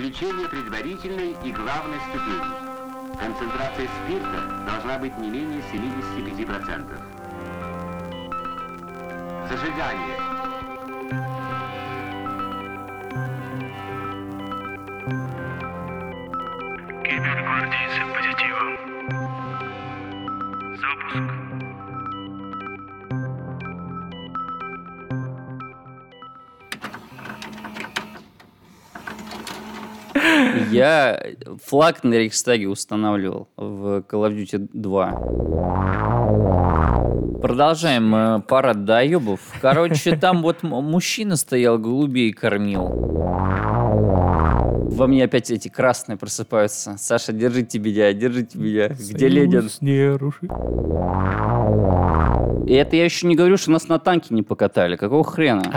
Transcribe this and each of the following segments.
Включение предварительной и главной ступени. Концентрация спирта должна быть не менее 75%. Зажигание. Я флаг на Рейхстаге устанавливал в Call of Duty 2. Продолжаем э, парад доебов. Короче, там вот мужчина стоял, голубей кормил. Во мне опять эти красные просыпаются. Саша, держите меня, держите меня. Где Ленин? не руши. И это я еще не говорю, что нас на танке не покатали. Какого хрена?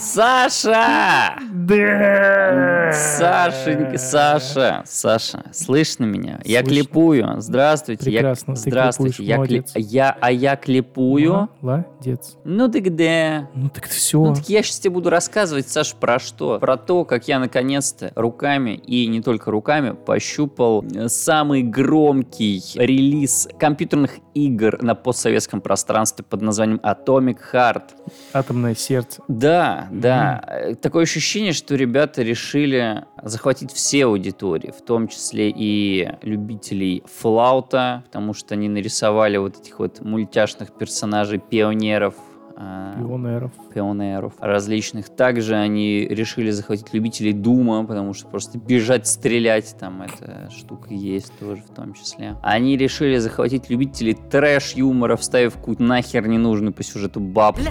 Саша! Да! Сашенька, Саша, Саша, слышно меня? Я Слышно. клипую. Здравствуйте. Прекрасно, я... ты Здравствуйте. клипуешь, я, кли- молодец. я, а я клипую. Молодец. Ну ты где? Ну так все. Ну так я сейчас тебе буду рассказывать, Саш, про что? Про то, как я наконец-то руками, и не только руками, пощупал э, самый громкий релиз компьютерных игр на постсоветском пространстве под названием Atomic Heart. Атомное сердце. Да, да. Э, Такое ощущение, что ребята решили захватить все аудитории, в том числе и любителей флаута, потому что они нарисовали вот этих вот мультяшных персонажей пионеров. А, Пионеров. пионеров различных. Также они решили захватить любителей Дума, потому что просто бежать, стрелять, там эта штука есть тоже в том числе. Они решили захватить любителей трэш-юмора, вставив какую-то нахер ненужную по сюжету бабку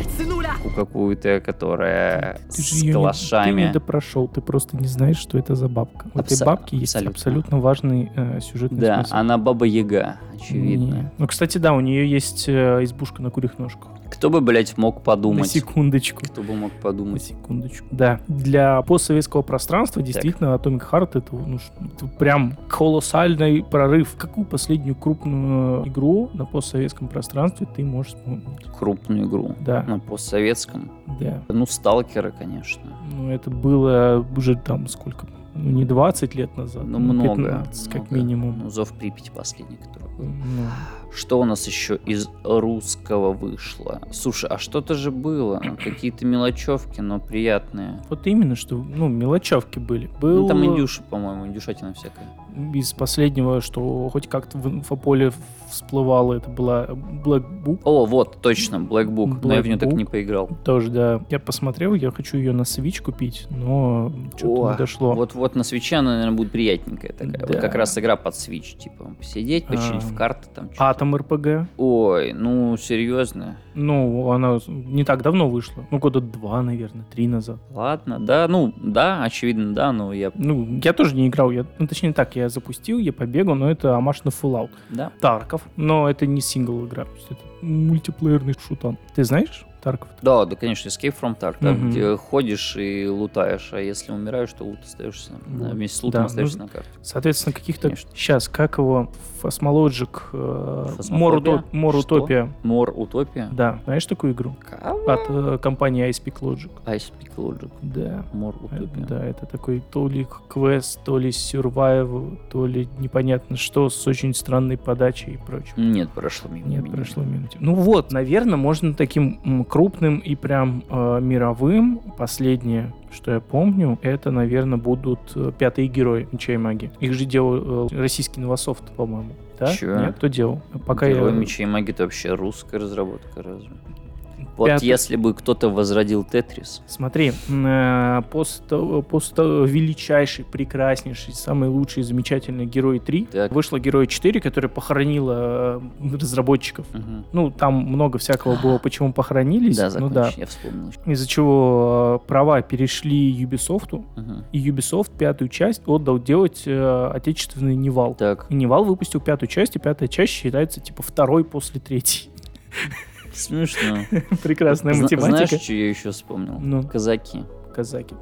какую-то, которая Ты же с не- калашами. ты не допрошел, ты просто не знаешь, что это за бабка. У этой Абсо- бабки есть абсолютно. абсолютно важный э, сюжетный Да, смысл. она баба Яга, очевидно. Не. Ну, кстати, да, у нее есть э, избушка на курьих ножках. Кто бы, блядь, мог На подумать? секундочку. Кто бы мог На подумать? секундочку. Да. Для постсоветского пространства действительно Atomic Heart это, ну, это прям колоссальный прорыв. Какую последнюю крупную игру на постсоветском пространстве ты можешь вспомнить? Крупную игру. Да, На постсоветском. да. Ну, сталкеры, конечно. Ну, это было уже там сколько? Ну, не 20 лет назад. Ну, много. 15, как много. минимум. Ну, Зов Припяти последний, который был. Ну, Что у нас еще из русского вышло? Слушай, а что-то же было. Ну, Какие-то мелочевки, но приятные. вот именно, что, ну, мелочевки были. Был Ну, там индюша, по-моему, индюшатина всякая. из последнего, что хоть как-то в инфополе всплывало, это была Black Book. О, вот, точно, Black Book. но я в нее так Black не поиграл. Тоже, да. Я посмотрел, я хочу ее на Switch купить, но что-то не дошло. Вот-вот на свече она, наверное, будет приятненькая такая. Вот Да. как раз игра под свич. Типа, посидеть, почилить А, в карты там. чё-то. Атом РПГ. Ой, ну, серьезно. Ну, она не так давно вышла. Ну, года два, наверное, три назад. Ладно, да, ну, да, очевидно, да, но я... Ну, я тоже не играл. Я, ну, точнее так, я запустил, я побегал, но это амаш на Fallout. Да. Тарков. Но это не сингл игра. Это мультиплеерный шутан. Ты знаешь Тарков? Да, да, конечно, Escape from Tarkov, Мгм. где ходишь и лутаешь, а если умираешь, то лут остаешься, Вот. вместе с лутом Да, остаешься ну, на карте. Соответственно, каких-то... Конечно. Сейчас, как его? Фосмологик... Э? Морутопия. Мор Утопия? Да, знаешь такую игру? Кого? От э, компании iSpeak Logic. Ice Peak Logic. Да. Мор Э, Утопия. Да, это такой то ли квест, то ли survival, то ли непонятно что, с очень странной подачей и прочим. Нет, прошло мимо Нет, меня. прошло мимо. Ну вот, наверное, можно таким крупным и прям э, мировым. Последнее, что я помню, это, наверное, будут э, пятые герои Меча и Маги. Их же делал э, российский новософт, по-моему. Да? Чё? Нет, кто делал? Пока Герой я... меча и магии это вообще русская разработка, разве? Вот Пятый- если бы кто-то возродил Тетрис, Смотри, э, пост, пост величайший, прекраснейший, самый лучший, замечательный Герой 3. Так. Вышло Герой 4, который похоронила э, разработчиков. Мгм. Ну, там много всякого было, почему похоронились. да, ну закончи, да. я вспомнил. Из-за чего э, права перешли Ubisoft, Мгм. и Ubisoft пятую часть отдал делать э, отечественный Nival. Так, И Nival выпустил пятую часть, и пятая часть считается типа второй после третьей. смешно. Прекрасная Зна- математика. Знаешь, что я еще вспомнил? Ну. Казаки. казаки.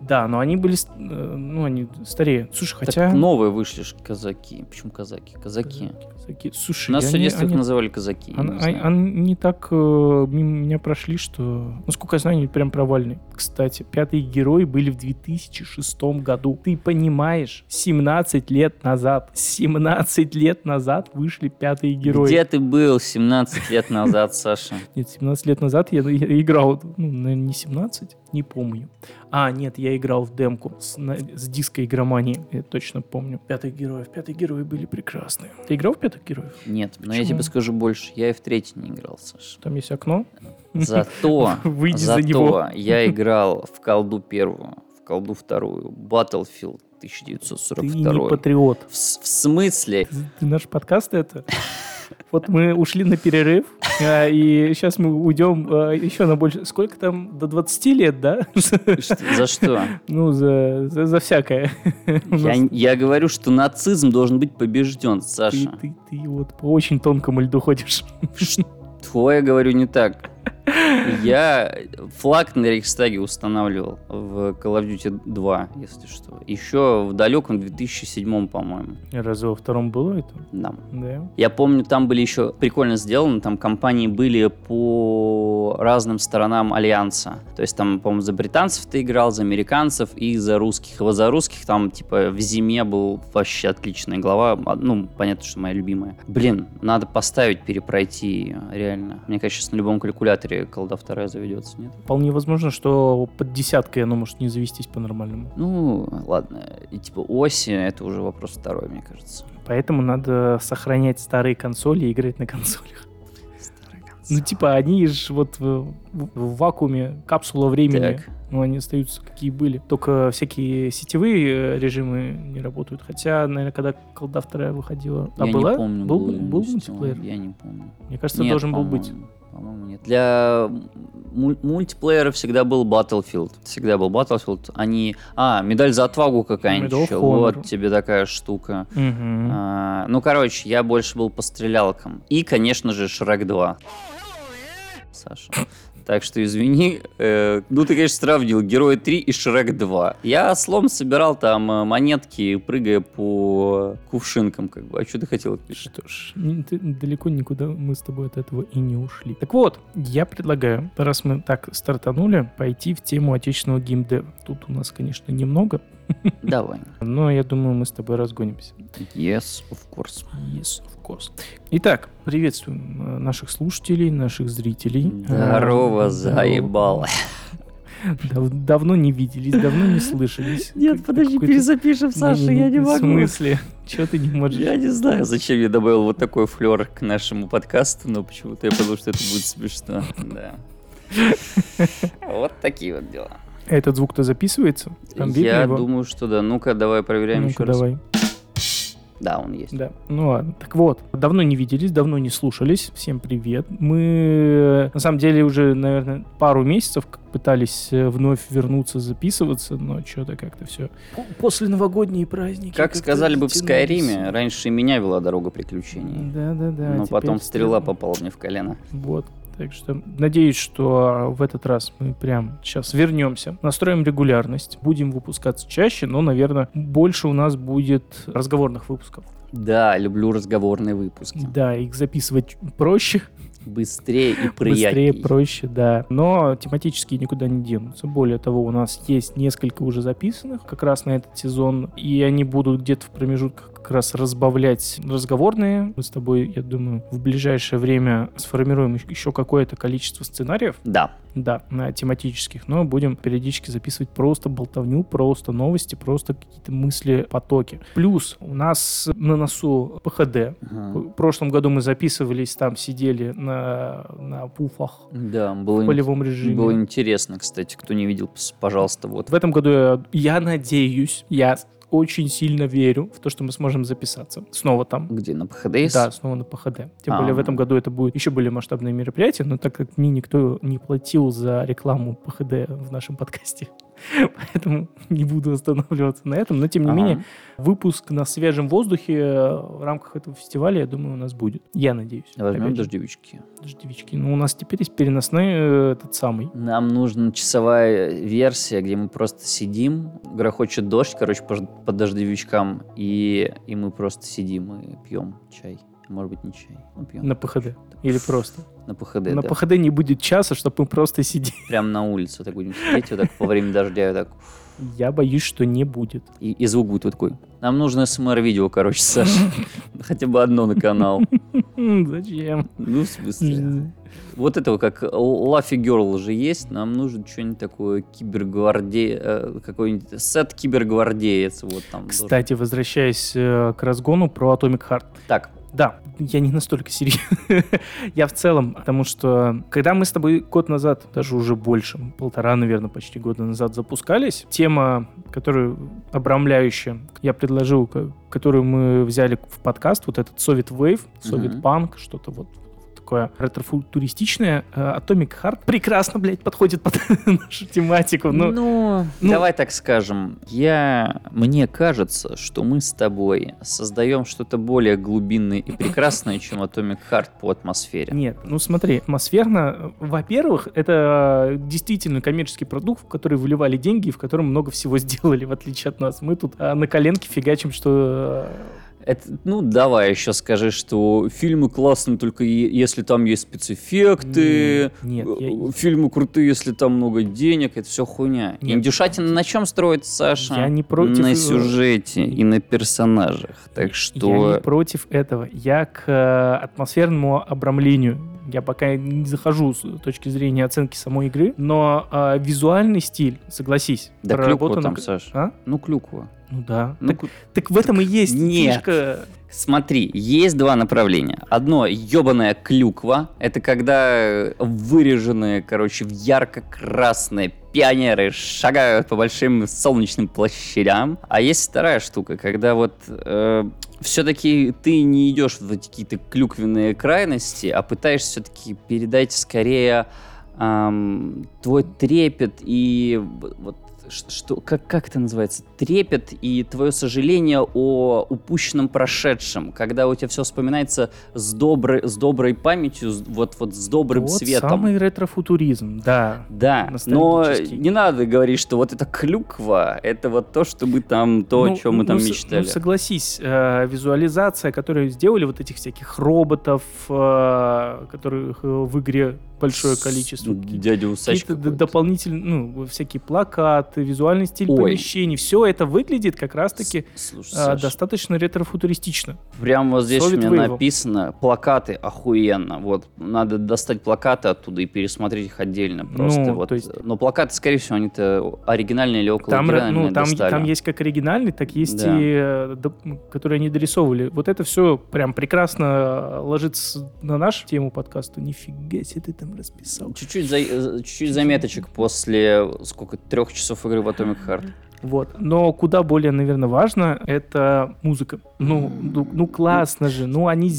Да, но они были, э, ну, они старее. Слушай, хотя... Так новые вышли ж казаки. Почему казаки? Казаки. Казаки. Слушай, Нас детство их они- называли казаки. Они, они- они так э, мимо меня прошли, что, насколько я знаю, они прям провальные. Кстати, пятые герои были в 2006 году. Ты понимаешь, 17 лет назад, 17 лет назад вышли пятые герои. Где ты был 17 лет назад, Саша? Нет, 17 лет назад я, я играл, ну, наверное, не 17, не помню. А, нет, я играл в демку с, на- с диской игромании, я точно помню. Пятых героев, пятые герои были прекрасные. Ты играл в пятых героев? Нет, но я Почему? тебе скажу больше. Я и в третий не играл, Саша. Там есть окно. Зато, Выйди за зато него. я играл в колду первую, в колду вторую, Battlefield Ты 1942. не патриот. В, смысле? Ты, ты наш подкаст это? Вот мы ушли на перерыв, а, и сейчас мы уйдем а, еще на больше... Сколько там? До 20 лет, да? За что? Ну, за, за, за всякое. Я, я говорю, что нацизм должен быть побежден, Ты, Саша. ты, ты вот по очень тонкому льду ходишь. Что я говорю не так? Я флаг на Рейхстаге устанавливал в Call of Duty 2, если что. Еще в далеком 2007, по-моему. Разве во втором было это? Да. Да. Я помню, там были еще прикольно сделаны, там компании были по разным сторонам Альянса. То есть там, по-моему, за британцев ты играл, за американцев и за русских. И вот за русских там, типа, в зиме был вообще отличная глава. А, Ну, понятно, что моя любимая. Блин, надо поставить, перепройти ее, реально. Мне кажется, на любом калькуляторе колда вторая заведется, нет? Вполне возможно, что под десяткой оно может не завестись по-нормальному. Ну, ладно. И типа оси, это уже вопрос второй, мне кажется. Поэтому надо сохранять старые консоли и играть на консолях. Ну, типа, они же вот в, в- в вакууме, капсула времени, Так. ну, они остаются какие были. Только всякие сетевые э, режимы не работают. Хотя, наверное, когда колда вторая выходила... А я была? не помню, был, был, был мультиплеер? Я не помню. Мне кажется, Нет, должен был быть. По-моему. Нет. Для муль- мультиплеера всегда был Battlefield. Всегда был Battlefield. Они... А, медаль за отвагу какая-нибудь еще. Вот тебе такая штука. Мгм. А, ну, короче, я больше был по стрелялкам. И, конечно же, Шрек 2. Саша. Так что извини. Э, ну, ты, конечно, сравнил Герои 3 и Шрек 2. Я слом собирал там э, монетки, прыгая по кувшинкам, как бы. А что ты хотел? Что ж, ты- далеко никуда мы с тобой от этого и не ушли. Так вот, я предлагаю, раз мы так стартанули, пойти в тему отечественного геймдева. Тут у нас, конечно, немного, Давай. но я думаю, мы с тобой разгонимся. Yes, of course. Yes, of course. Итак, приветствуем э, наших слушателей, наших зрителей. Здорово, Э, заебало. Дав- давно не виделись, давно не слышались. Нет, Как- подожди, перезапишем, Саша, я не В могу. смысле? Чего ты не можешь? Я не знаю, зачем я добавил вот такой флер к нашему подкасту, но почему-то я подумал, что это будет смешно. Да. Вот такие вот дела. Этот звук-то записывается? Там Я его? думаю, что да. Ну-ка, давай проверяем Ну-ка, еще раз. давай. Да, он есть. Да, ну ладно. Так вот, давно не виделись, давно не слушались. Всем привет. Мы, на самом деле, уже, наверное, пару месяцев как пытались э, вновь вернуться, записываться, но что-то как-то все... После новогодние праздники. Как как-то сказали бы в. Скайриме, раньше и меня вела дорога приключений. Да-да-да. но теперь потом стрела попала мне в колено. Вот. Так что надеюсь, что в этот раз мы прям сейчас вернемся, настроим регулярность, будем выпускаться чаще, но, наверное, больше у нас будет разговорных выпусков. Да, люблю разговорные выпуски. Да, их записывать проще, Быстрее и приятнее. Быстрее, проще, да. Но тематические никуда не денутся. Более того, у нас есть несколько уже записанных как раз на этот сезон, и они будут где-то в промежутках как раз разбавлять разговорные. Мы с тобой, я думаю, в ближайшее время сформируем еще какое-то количество сценариев, Да. да, на тематических, но будем периодически записывать просто болтовню, просто новости, просто какие-то мысли, потоки. Плюс у нас на носу ПХД, Ага. в прошлом году мы записывались, там сидели на, на пуфах Да, было, в ин- полевом режиме. было интересно, кстати. Кто не видел, пожалуйста, вот. В этом году я, я надеюсь, я очень сильно верю в то, что мы сможем записаться. Снова там. Где, на ПХДС? Да, снова на ПХД. Тем А. более в этом году это будет еще более масштабное мероприятие, но так как мне никто не платил за рекламу ПХД в нашем подкасте, Поэтому не буду останавливаться на этом. Но, тем не Ага. менее, выпуск на свежем воздухе в рамках этого фестиваля, я думаю, у нас будет. Я надеюсь. Возьмем Опять же, дождевички. дождевички. Ну, у нас теперь есть переносной э, этот самый. Нам нужна часовая версия, где мы просто сидим, грохочет дождь, короче, по, по дождевичкам, и, и мы просто сидим и пьем чай. Может быть, не чай, но пьем. На ПХД. Или просто. На ПХД, на да. ПХД не будет часа, чтобы мы просто сидели. Прям на улице так будем сидеть, вот так во время дождя, вот так. Я боюсь, что не будет. И, и звук будет вот такой. Нам нужно СМР-видео, короче, Саша. Хотя бы одно на канал. Зачем? Ну, в смысле. Вот этого, как Лафи Герл же есть, нам нужно что-нибудь такое кибергвардей, э, какой-нибудь сет кибергвардеец. Вот там. Кстати, возвращаясь э, к разгону про Atomic Heart. Так, Да, я не настолько серьезно. я в целом, потому что когда мы с тобой год назад, даже уже больше, полтора, наверное, почти года назад запускались, тема, которую обрамляющая, я предложил, ко- которую мы взяли в подкаст, вот этот Soviet Wave, Soviet. Punk, что-то вот такое ретрофутуристичное, э, Atomic Heart прекрасно, блядь, подходит под нашу тематику. Ну, Ну, ну- давай так скажем. Я, мне кажется, что мы с тобой создаем что-то более глубинное и прекрасное, чем Atomic Heart по атмосфере. Нет, ну смотри, атмосферно, э, во-первых, это э, действительно коммерческий продукт, в который выливали деньги и в котором много всего сделали, в отличие от нас. Мы тут а, на коленке фигачим, что... э, Это, ну, давай еще скажи, что фильмы классные только если там есть спецэффекты. Нет, э, я- Фильмы крутые, если там много денег. Это все хуйня. Нет. Индюшатина на чем строится, Саша? Я не против, На э, сюжете и на персонажах. Так Я что... не против этого. Я к э, атмосферному обрамлению. Я пока не захожу с точки зрения оценки самой игры, но э, визуальный стиль, согласись, Да клюква проработан- там, Саш. А? Ну, клюква. Ну да. Ну, так, так в этом и есть нет. фишка. Смотри, есть два направления. Одно ебаная клюква. Это когда выреженные, короче, в ярко-красные пионеры шагают по большим солнечным площадям. А есть вторая штука, когда вот все-таки ты не идешь в эти какие-то клюквенные крайности, а пытаешься все-таки передать скорее ам, твой трепет и вот что, как, как это называется? Трепет и твое сожаление о упущенном прошедшем, когда у тебя все вспоминается с доброй, с доброй памятью, с- вот, вот с добрым вот цветом. самый ретрофутуризм, да. Да, но не надо говорить, что вот это клюква, это вот то, что мы там, то, о Ну, чем мы там ну, с- мечтали. Ну, согласись, э, визуализация, которую сделали вот этих всяких роботов, э, которых э, в игре большое количество. Дядя Усач Какие-то дополнительные, ну, всякие плакаты, визуальный стиль Ой. помещений. Все это выглядит как раз-таки Слушай, Саш, достаточно ретрофутуристично. Прямо вот здесь у Soviet меня Wave. написано плакаты охуенно. Вот надо достать плакаты оттуда и пересмотреть их отдельно. Просто Ну, вот. есть- Но плакаты, скорее всего, они-то оригинальные или около Там, оригинальные ну, там, достали. там есть как оригинальный, так есть Да. и э, которые они дорисовывали. Вот это все прям прекрасно э, ложится на нашу тему подкаста. Нифига себе ты там расписал. Чуть-чуть, за- э, чуть-чуть заметочек после сколько трех часов игры в Atomic Heart. Вот. Но куда более, наверное, важно, это музыка. Ну, ну, ну классно же. Ну, они...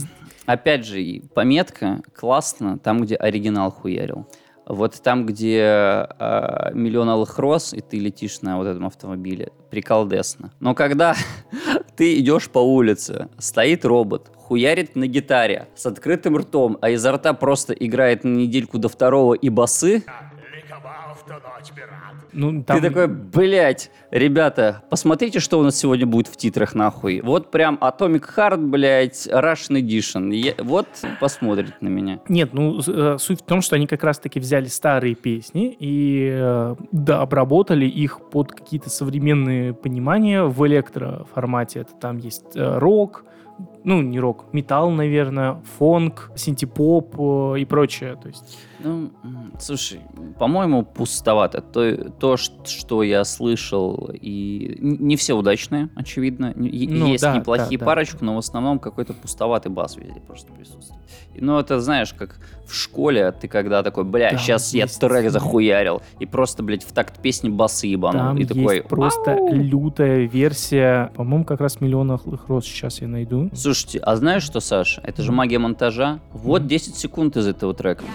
Опять же, пометка классно там, где оригинал хуярил. Вот там, где э, миллион алых роз, и ты летишь на вот этом автомобиле, приколдесно. Но когда ты идешь по улице, стоит робот, хуярит на гитаре с открытым ртом, а изо рта просто играет на недельку до второго и басы, Ну, там... ты такой, блять, ребята, посмотрите, что у нас сегодня будет в титрах, нахуй. Вот прям Atomic Heart, блять, Russian Edition. Я- вот посмотрит на меня. Нет, ну, э, суть в том, что они как раз-таки взяли старые песни и, э, да, обработали их под какие-то современные понимания в электроформате. Это там есть э, рок, ну, не рок, металл, наверное, фонк, синтепоп э, и прочее. То есть, Ну, слушай, по-моему, пустовато. То, то, что я слышал, и не все удачные, очевидно. Ну, Есть да, неплохие да, да. парочку, но в основном какой-то пустоватый бас везде просто присутствует. Ну, это знаешь, как в школе ты когда такой, бля, Там сейчас я трек захуярил, и просто, блядь, в такт песни басы ебанул. там и есть такой, просто лютая версия, по-моему, как раз «Миллион алых роз» сейчас я найду. Слушайте, а знаешь что, Саша? Это же магия монтажа. Вот 10 секунд из этого трека.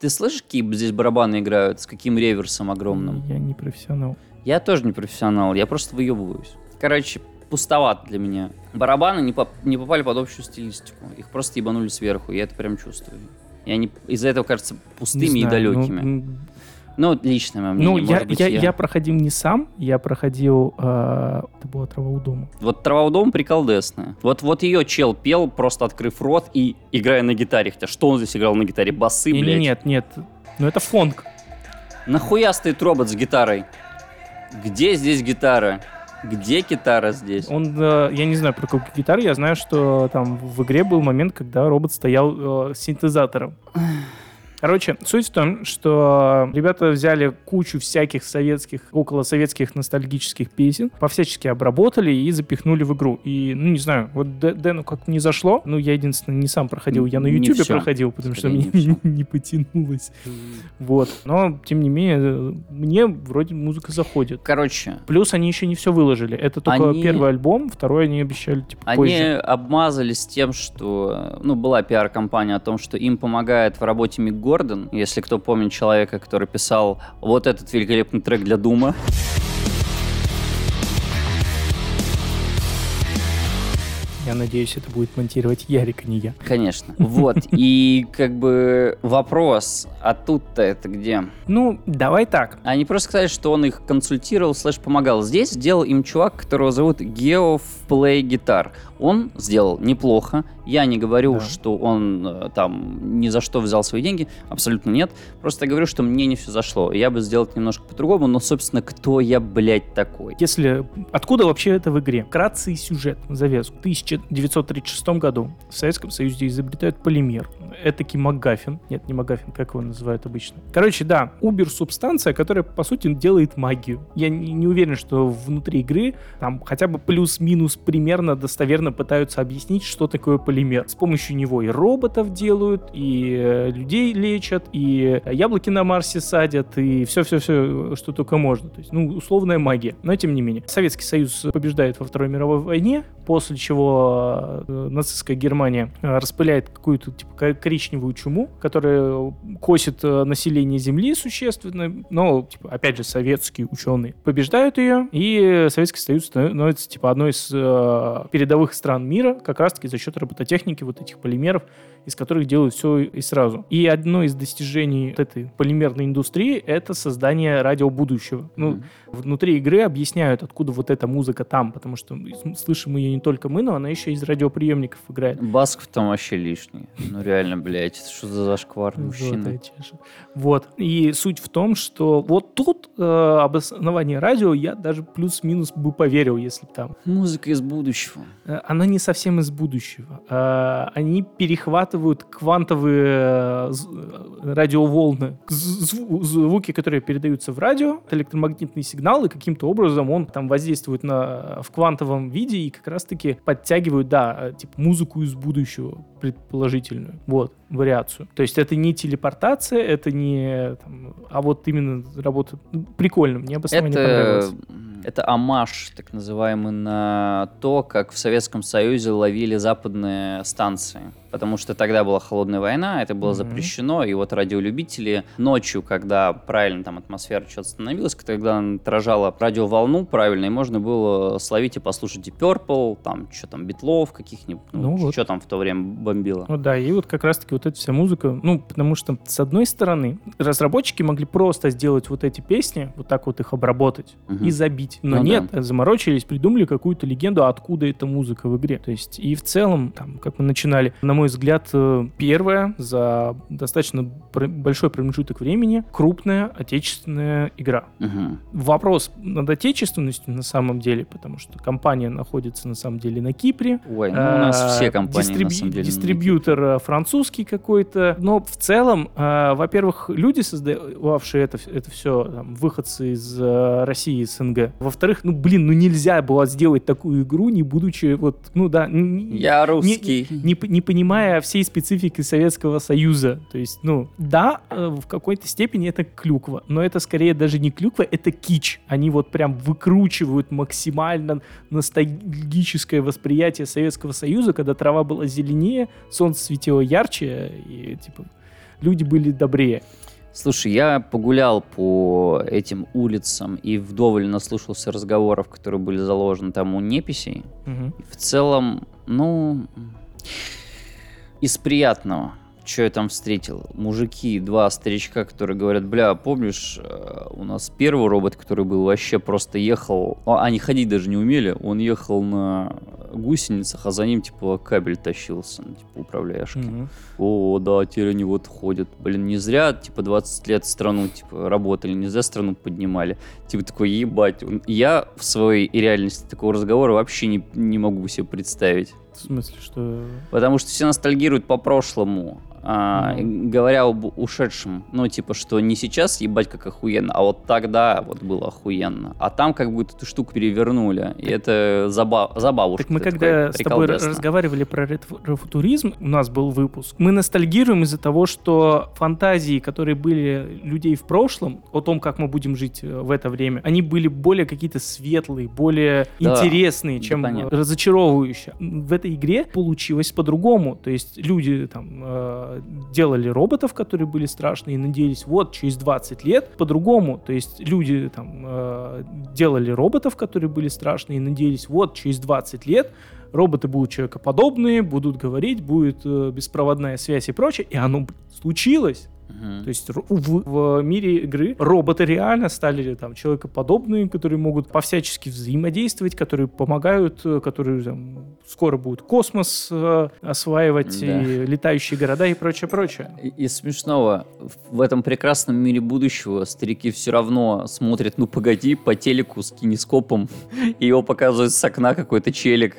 Ты слышишь, какие здесь барабаны играют, с каким реверсом огромным? Я не профессионал. Я тоже не профессионал, я просто выебываюсь. Короче, пустовато для меня. Барабаны не, поп- не попали под общую стилистику. Их просто ебанули сверху, я это прям чувствую. И они из-за этого кажутся пустыми и знаю, ну, далекими. м, Ну, личное мое мнение, Ну, я, быть, я, я. я проходил не сам, я проходил... э, это была трава у дома. Вот «Трава у дома» приколдесная. Вот, вот ее чел пел, просто открыв рот и играя на гитаре. Хотя что он здесь играл на гитаре? Басы, Не, блядь. нет, нет. Ну, это фонг. Нахуя стоит робот с гитарой? Где здесь гитара? Где гитара здесь? Он, э, я не знаю про какую гитару, я знаю, что там в игре был момент, когда робот стоял э, с синтезатором. Короче, суть в том, что ребята взяли кучу всяких советских, около советских ностальгических песен, по-всячески обработали и запихнули в игру. И, ну, не знаю, вот Дэ- Дэну как не зашло. Ну, я, единственное, не сам проходил, я на всё. проходил, потому что мне не потянулось. Вот. Но, тем не менее, мне вроде музыка заходит. Короче, Плюс они еще не все выложили. Это только Они- первый альбом, второй они обещали типа Они позже. обмазались тем, что... Ну, была пиар-компания о том, что им помогает в работе Мик Гордон. Если кто помнит человека, который писал вот этот великолепный трек для Дума. Я надеюсь, это будет монтировать Ярик, а не я. Конечно. Вот. И как бы вопрос, а тут-то это где? Ну, давай так. Они просто сказали, что он их консультировал, слэш помогал. Здесь сделал им чувак, которого зовут Geoff Play Guitar. Он сделал неплохо. Я не говорю, Да. что он э, там ни за что взял свои деньги. Абсолютно нет. Просто я говорю, что мне не все зашло. Я бы сделал немножко по-другому, но, собственно, кто я, блядь, такой? Если... Откуда вообще это в игре? Вкратце и сюжет, завязку. В 1936 году в Советском Союзе изобретают полимер. Этакий МакГаффин. Нет, не МакГаффин, как его называют обычно. Короче, да, убер-субстанция, которая, по сути, делает магию. Я не, не уверен, что внутри игры там хотя бы плюс-минус примерно достоверно пытаются объяснить, что такое полимер. С помощью него и роботов делают, и э, людей лечат, и яблоки на Марсе садят, и все-все-все, что только можно. То есть, ну, условная магия. Но тем не менее. Советский Союз побеждает во Второй мировой войне, после чего э, нацистская Германия э, распыляет какую-то типа ко- коричневую чуму, которая косит э, население Земли существенно, но, типа, опять же, советские ученые побеждают ее, и Советский Союз становится, типа, одной из э, передовых стран мира, как раз-таки за счет робототехники вот этих полимеров, из которых делают все и сразу. И одно из достижений вот этой полимерной индустрии — это создание радио будущего. Ну, Мгм. внутри игры объясняют, откуда вот эта музыка там, потому что слышим ее не только мы, но она еще из радиоприемников играет. Басков там вообще лишний. Ну реально, блядь, это что за зашквар мужчина? Вот. И суть в том, что вот тут э, обоснование радио я даже плюс-минус бы поверил, если бы там. Музыка из будущего. Э, Она не совсем из будущего. Э, Они перехватывают квантовые э, э, радиоволны, звуки, которые передаются в радио, это электромагнитный сигнал, и каким-то образом он там воздействует на, в квантовом виде и как раз-таки подтягивают, да, э, типа музыку из будущего, предположительную. Вот, вариацию. То есть это не телепортация, это не... там, а вот именно работа... ну, Прикольно, мне обоснование Это, понравилось. это амаш, так называемый, на то, как в Советском Союзе ловили западные станции. Потому что тогда была холодная война, это было Мгм. запрещено, и вот радиолюбители ночью, когда правильно там атмосфера что-то становилась, когда она отражала радиоволну правильно, и можно было словить и послушать и Purple, там, что там, Битлов каких-нибудь, ну, Ну вот. что там в то время бомбило. Ну да, и вот как раз-таки вот эта вся музыка, ну, потому что, с одной стороны, разработчики могли просто сделать вот эти песни, вот так вот их обработать Мгм. и забить. Но Ну нет, заморочились, придумали какую-то легенду, откуда эта музыка в игре. То есть и в целом, там, как мы начинали, на мой взгляд, э, первая за достаточно большой промежуток времени крупная отечественная игра. Мгм. Вопрос над отечественностью на самом деле, потому что компания находится на самом деле на Кипре, Ой, ну у нас Э, все компании, на дистрибью- самом деле. Дистрибьютор э, французский какой-то. Но в целом, э, во-первых, люди, создававшие это, это все, выходцы из э, России, СНГ. Во-вторых, ну, блин, ну нельзя было сделать такую игру, не будучи вот, ну да, н- н- Я русский. не, п- не понимая всей специфики Советского Союза. То есть, ну, да, э, в какой-то степени это клюква, но это скорее даже не клюква, это кич. Они вот прям выкручивают максимально ностальгическое восприятие Советского Союза, когда трава была зеленее, солнце светило ярче, и типа люди были добрее. Слушай, я погулял по этим улицам и вдоволь наслушался разговоров, которые были заложены там у неписей. Мгм. В целом, ну, из приятного, что я там встретил. Мужики, два старичка, которые говорят, бля, помнишь, э, у нас первый робот, который был, вообще просто ехал, а, они ходить даже не умели, он ехал на гусеницах, а за ним, типа, кабель тащился, ну, типа, управляешки. Мгм. О, да, теперь они вот ходят. Блин, не зря, типа, 20 лет страну, типа, работали, не зря страну поднимали. Типа, такой, ебать. Я в своей реальности такого разговора вообще не, не могу себе представить. В смысле, что... Потому что все ностальгируют по прошлому, а, говоря об ушедшем. Ну, типа, что не сейчас ебать как охуенно, а вот тогда вот было охуенно. А там как будто эту штуку перевернули. И это заба- забавушка. Так мы когда с тобой разговаривали про ретро-футуризм, у нас был выпуск, мы ностальгируем из-за того, что фантазии, которые были людей в прошлом, о том, как мы будем жить э, в это время, они были более какие-то светлые, более Да, интересные, да, чем понятно. разочаровывающие. В этой игре получилось по-другому. То есть люди там э, делали роботов, которые были страшные, и надеялись, вот, через 20 лет по-другому. То есть люди там э, делали роботов, которые были страшные, и надеялись, вот, через 20 лет роботы будут человекоподобные, будут говорить, будет э, беспроводная связь и прочее. И оно случилось. То есть в, в мире игры роботы реально стали там человекоподобные, которые могут по-всячески взаимодействовать, которые помогают, э, которые там, скоро будут космос э, осваивать, Да. и летающие города и прочее, прочее. И- Из смешного, в этом прекрасном мире будущего старики все равно смотрят, ну погоди, по телеку с кинескопом, и его показывают с окна какой-то челик.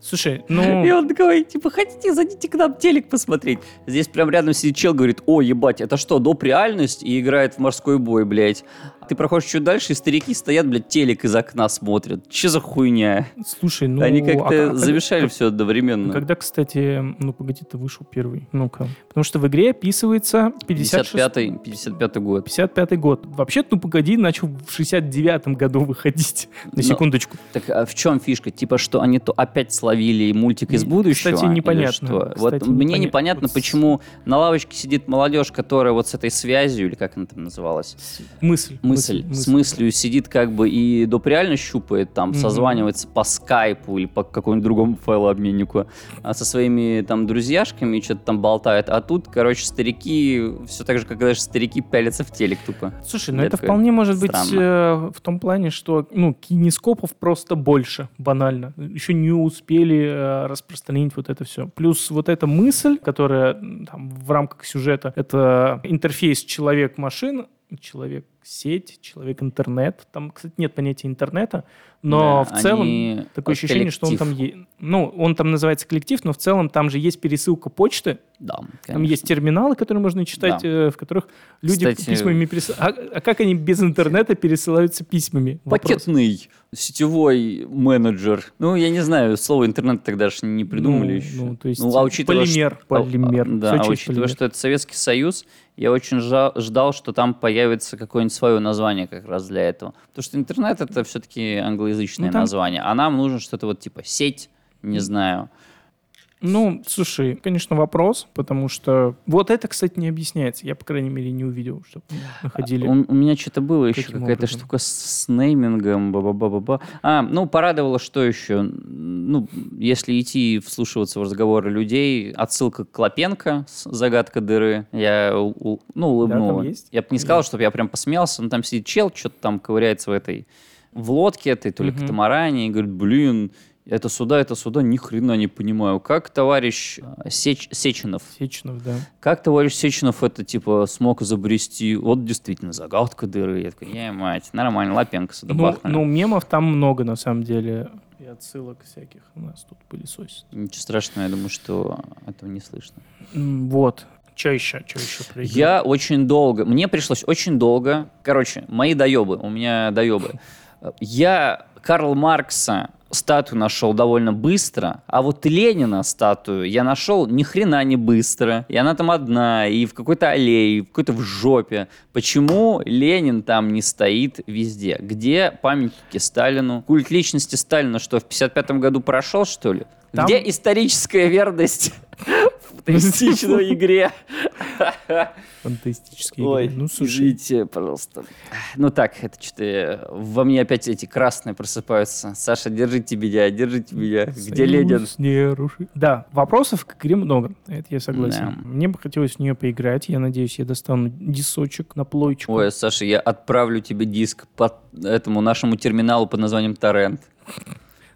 Слушай, ну... И он такой, типа, хотите, зайдите к нам телек посмотреть. Здесь прям рядом сидит чел, говорит, о, ебать, это что, доп. реальность? И играет в морской бой, блядь. Ты проходишь чуть дальше, и старики стоят, блядь, телек из окна смотрят. Че за хуйня? Слушай, ну... Они а как-то как- замешали как- все одновременно. Когда, кстати, ну погоди, ты вышел первый. Ну-ка. Потому что в игре описывается 56... 55-й 55 год. 55 год. Вообще-то, ну погоди, начал в 69-м году выходить. На Но- секундочку. Так а в чем фишка? Типа, что они то опять словили мультик из будущего? кстати, непонятно. Кстати, вот мне непонятно. непонятно, Вот почему на лавочке сидит молодежь, которая вот с этой связью, или как она там называлась, Мысль. мысль, с мыслью сидит как бы и доп. реально щупает там, Мгм. созванивается по скайпу или по какому-нибудь другому файлообменнику, а со своими там друзьяшками что-то там болтает, а тут, короче, старики, все так же, как даже старики пялятся в телек тупо. Слушай, ну это вполне может быть странно. э, в том плане, что ну, кинескопов просто больше, банально. Еще не успели э, распространить вот это все. Плюс вот эта мысль, которая там, в рамках сюжета, это интерфейс человек-машина, человек-сеть, человек-интернет. Там, кстати, нет понятия интернета, но Да, в целом они такое ощущение, что он там коллектив. есть. Ну, он там называется коллектив, но в целом там же есть пересылка почты, Да, там конечно. есть терминалы, которые можно читать, Да. э, в которых люди Кстати, письмами пересылают. А, а как они без интернета пересылаются письмами? Вопрос. Пакетный сетевой менеджер. Ну, я не знаю, слово интернет тогда же не придумали Ну, еще. ну, то есть а учитывая, полимер, что- полимер, а, Да, а учитывая, полимер. что это Советский Союз, я очень ждал, что там появится какое-нибудь свое название как раз для этого. Потому что интернет это все-таки англоязычное Ну, там- название, а нам нужно что-то вот типа сеть, не знаю. Ну, слушай, конечно, вопрос, потому что вот это, кстати, не объясняется. Я, по крайней мере, не увидел, чтобы находили. У, у меня что-то было еще какая-то штука с, с неймингом, ба-ба-ба-ба-ба. А, ну, порадовало, что еще? Ну, если идти вслушиваться в разговоры людей, отсылка к Клопенко «Загадка дыры». Я, ну, улыбнула. есть? Я бы не сказал, чтобы я прям посмеялся, но там сидит чел, что-то там ковыряется в этой, в лодке этой, то ли Мгм. катамаране, и говорит, блин, это сюда, это сюда, ни хрена не понимаю. Как товарищ э, Сеч- Сеченов Сеченов, да. как товарищ Сеченов это, типа, смог изобрести? Вот действительно, загадка дыры. Я такой, я мать, нормально, Лапенко сюда Ну, бахнули. ну, мемов там много, на самом деле. И отсылок всяких у нас тут пылесосит. Ничего страшного, я думаю, что этого не слышно. Вот. Че еще? Че еще игру? Я очень долго, мне пришлось очень долго, короче, мои доебы, у меня доебы. Я Карл Маркса статую нашел довольно быстро, а вот Ленина статую я нашел ни хрена не быстро. И она там одна, и в какой-то аллее, и в какой-то в жопе. Почему Ленин там не стоит везде? Где памятники Сталину? Культ личности Сталина что, в 55 году прошел, что ли? Там- Где историческая верность в токсичной игре? Фантастические Ой, игры. Ну, слушай, извините, пожалуйста. Ну так, это что-то во мне опять эти красные просыпаются. Саша, держите меня, держите меня. Где Ленин? не руши- Да, вопросов к игре много, это я согласен. Да. Мне бы хотелось в нее поиграть, я надеюсь, я достану дисочек на плойчику. Ой, Саша, я отправлю тебе диск по этому нашему терминалу под названием Торрент.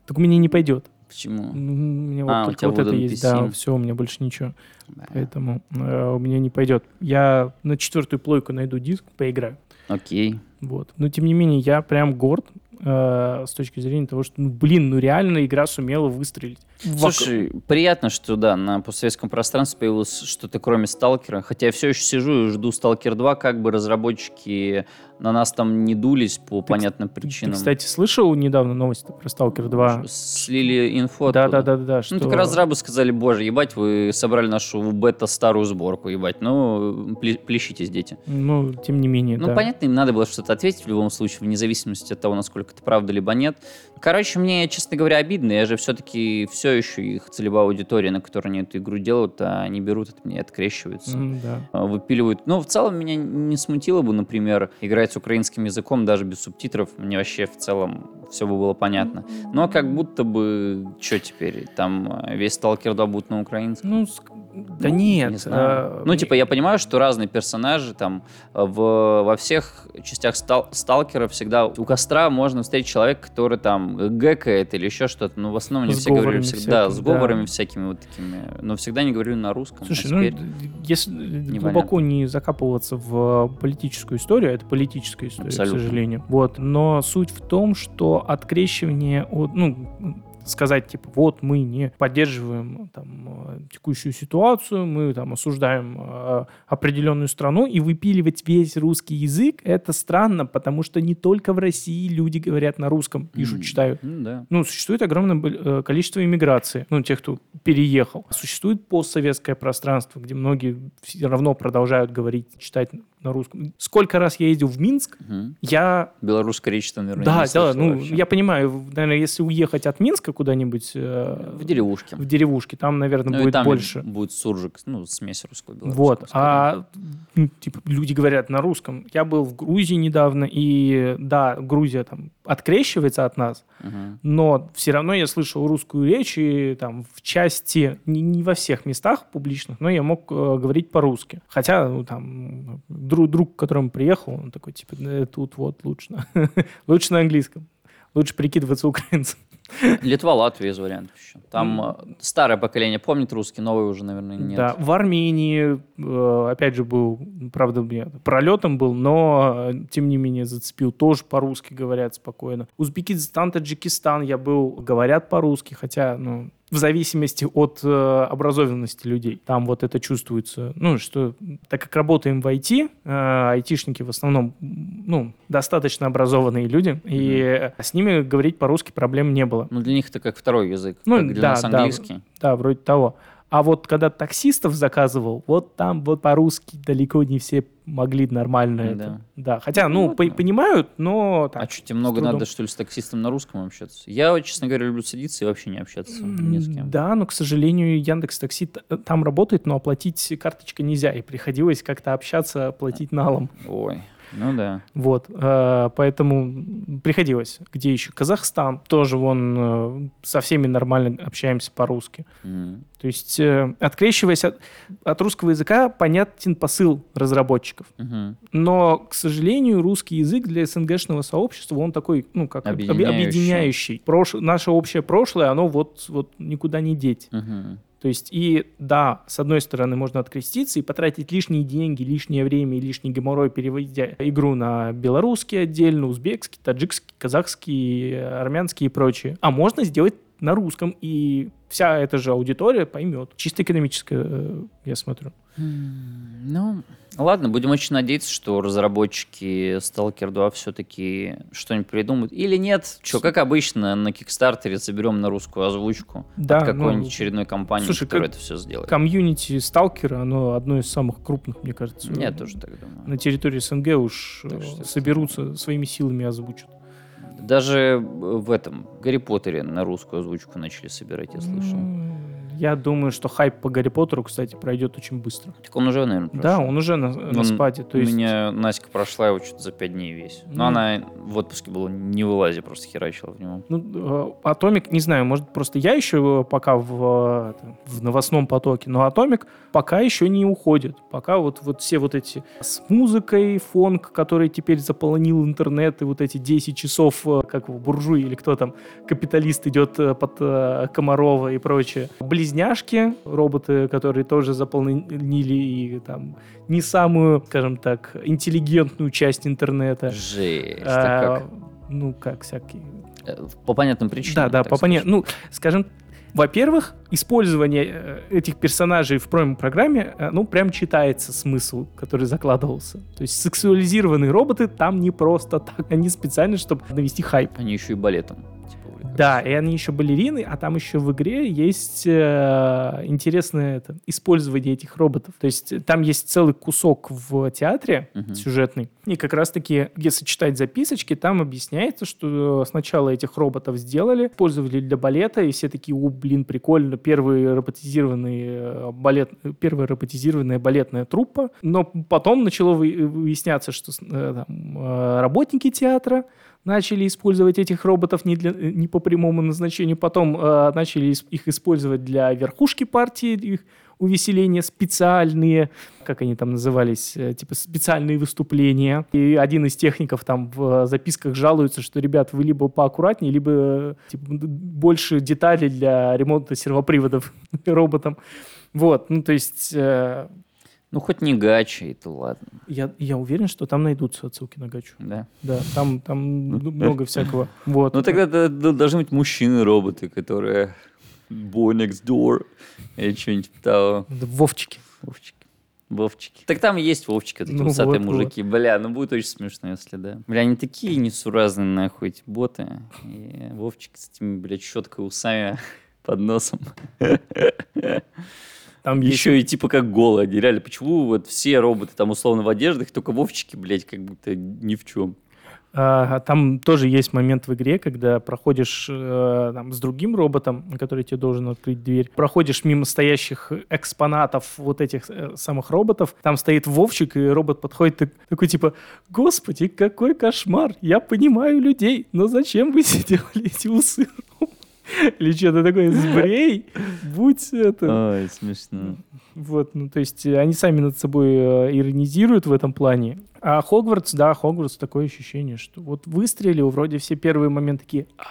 Так у меня не пойдет. Почему? У меня вот А, только вот это есть, да, все, у меня больше ничего. Да. Поэтому э, у меня не пойдет. Я на четвертую плойку найду диск, поиграю. Окей. Вот. Но тем не менее, я прям горд э, с точки зрения того, что, ну, блин, ну реально игра сумела выстрелить. Вок- Слушай, приятно, что да, на постсоветском пространстве появилось что-то кроме Сталкера. Хотя я все еще сижу и жду Сталкер 2, как бы разработчики на нас там не дулись по понятным Ты, причинам. кстати, слышал недавно новость про Сталкер 2? Слили инфу Да, да, да, да, да. Что... Ну, так разрабы сказали, боже, ебать, вы собрали нашу бета старую сборку, ебать. Ну, пле- плещитесь, дети. Ну, тем не менее, Ну, да. понятно, им надо было что-то ответить в любом случае, вне зависимости от того, насколько это правда либо нет. Короче, мне, честно говоря, обидно. Я же все-таки все еще их целевая аудитория, на которой они эту игру делают, а они берут от меня открещиваются. М, да. а, Выпиливают. Ну, в целом, меня не смутило бы, например, играть с украинским языком даже без субтитров. Мне вообще в целом все бы было понятно. Но как будто бы, что теперь, там э, весь Сталкер 2 будет на украинском. Ну, да Ну, нет. не знаю. э, ну, типа, я понимаю, что разные персонажи там э, в, во всех частях стал, сталкера всегда у костра можно встретить человека, который там гэкает или еще что-то. Но в основном они С все говорили всегда с всякими, да. говорами всякими вот такими. Но всегда не говорили на русском. Слушай, а ну, если глубоко не закапываться в политическую историю, это политическая история, Абсолютно. к сожалению. Вот. Но суть в том, что открещивание от, ну, сказать, типа, вот мы не поддерживаем там, текущую ситуацию, мы там осуждаем э, определенную страну, и выпиливать весь русский язык, это странно, потому что не только в России люди говорят на русском, пишут, М, читают. Ну, да. Ну, существует огромное э, количество иммиграции, ну, тех, кто переехал. Существует постсоветское пространство, где многие все равно продолжают говорить, читать на русском. Сколько раз я ездил в Минск, Мгм. я... Белорусское речь, наверное, да, да, ну, вообще. я понимаю, наверное, если уехать от Минска куда-нибудь э, В деревушке. в деревушке, там, наверное, Ну, будет там больше. будет суржик, ну, смесь русского и Вот, скорее. а ну, типа, люди говорят на русском. Я был в Грузии недавно, и да, Грузия там открещивается от нас, Мгм. но все равно я слышал русскую речь, и там в части, не, не во всех местах публичных, но я мог э, говорить по-русски. Хотя, ну, там, друг, друг, к которому приехал, он такой, типа, «Э, тут вот лучше лучше на английском. Лучше прикидываться украинцем. Литва, Латвия из вариантов еще. Там э, старое поколение помнит русский, новое уже, наверное, нет. Да, в Армении, э, опять же, был, правда, пролетом был, но, э, тем не менее, зацепил. Тоже по-русски говорят спокойно. Узбекистан, Таджикистан я был, говорят по-русски, хотя, ну, в зависимости от э, образованности людей. Там вот это чувствуется. Ну, что так как работаем в IT, э, айтишники в основном, ну, достаточно образованные люди, и с ними говорить по-русски проблем не было. Ну, для них это как второй язык, Ну, как для да, нас да. английский. Да, вроде того. А вот когда таксистов заказывал, вот там вот по-русски далеко не все могли нормально Да. это. Да, хотя, ну, по- понимают, но так. А что, тебе много надо, что ли, с таксистом на русском общаться? Я, честно говоря, люблю садиться и вообще не общаться ни с кем. Да, но, к сожалению, Яндекс Такси т- там работает, но оплатить карточкой нельзя, и приходилось как-то общаться, платить налом. Ой, ну да. Вот, э, поэтому приходилось. Где еще? Казахстан. Тоже вон э, со всеми нормально общаемся по-русски. М. То есть, э, открещиваясь от, от русского языка, понятен посыл разработчиков. Мгм. Но, к сожалению, русский язык для СНГшного сообщества, он такой, ну, как об- Объединяющий. объединяющий. Прош- наше общее прошлое, оно вот, вот никуда не деть. Мгм. То есть, и да, с одной стороны, можно откреститься и потратить лишние деньги, лишнее время и лишний геморрой, переводя игру на белорусский отдельно, узбекский, таджикский, казахский, армянский и прочее. А можно сделать на русском, и вся эта же аудитория поймет. Чисто экономическое, э, я смотрю. Ну, ладно, будем очень надеяться, что разработчики Stalker 2 все-таки что-нибудь придумают. Или нет, что, как обычно, на Кикстартере соберем на русскую озвучку Да, от какой-нибудь ну, очередной компании, слушай, которая это все сделает. Комьюнити Сталкера, оно одно из самых крупных, мне кажется. Я тоже так думаю. На территории СНГ уж э, соберутся, своими силами озвучат. Даже в этом Гарри Поттере на русскую озвучку начали собирать, я слышал. Я думаю, что хайп по Гарри Поттеру, кстати, пройдет очень быстро. Так он уже, наверное, Да, он уже на, на Он- спаде. То У есть... меня Наська прошла его что-то за пять дней весь. Но Ну. она в отпуске была не в вылазе, просто херачила в него. Ну, э, Атомик, не знаю, может, просто я еще пока в, э, в новостном потоке, но Атомик пока еще не уходит. Пока вот, вот все вот эти с музыкой, фонк, который теперь заполонил интернет, и вот эти 10 часов, э, как в буржуи или кто там, капиталист идет э, под э, Комарова и прочее. Близняшки, роботы, которые тоже заполнили и там не самую, скажем так, интеллигентную часть интернета. Жесть. А, так как? Ну, как всякие Э, По понятным причинам. да, да, по поня- скажем. Ну, скажем, во-первых, использование э, этих персонажей в программе, э, ну, прям читается смысл, который закладывался. То есть сексуализированные роботы там не просто так, они специально, чтобы навести хайп. Они еще и балетом. Да, и они еще балерины, а там еще в игре есть э, интересное это, использование этих роботов. То есть э, там есть целый кусок в театре Мгм. сюжетный, и как раз-таки, если читать записочки, там объясняется, что сначала этих роботов сделали, использовали для балета, и все такие, у, блин, прикольно, первый роботизированный э, балет, первая роботизированная балетная труппа, но потом начало вы- выясняться, что э, там, э, работники театра начали использовать этих роботов не, для, не по прямому назначению, потом э, начали их использовать для верхушки партии, их увеселения специальные, как они там назывались, э, типа специальные выступления. И один из техников там в э, записках жалуется, что, ребят, вы либо поаккуратнее, либо э, типа, больше деталей для ремонта сервоприводов роботам. Вот, ну то есть э, Ну, хоть не гача, и то ладно. я, я уверен, что там найдутся отсылки на Гачу. Да. Да, там, там много всякого. Вот. Ну, тогда должны быть мужчины-роботы, которые boy next door или что-нибудь того. Вовчики. Вовчики. Вовчики. Так там есть Вовчики, такие Ну усатые вот, мужики. Бля, ну будет очень смешно, если да. Бля, они такие несуразные, нахуй, эти боты. И Вовчик с этими, блядь, щеткой, усами под носом. Там есть Еще и типа как голые. Реально, почему вот все роботы там условно в одеждах, только Вовчики, блядь, как будто ни в чем. А, Там тоже есть момент в игре, когда проходишь э, там, с другим роботом, который тебе должен открыть дверь, проходишь мимо стоящих экспонатов вот этих э, самых роботов, там стоит Вовчик, и робот подходит так- такой типа, господи, какой кошмар, я понимаю людей, но зачем вы сделали эти усы? Или что-то такое, сбрей, будь это... Ой, смешно. Вот, ну то есть э, они сами над собой э, иронизируют в этом плане. А Хогвартс, да, Хогвартс такое ощущение, что вот выстрелил, вроде все первые моменты такие, «А,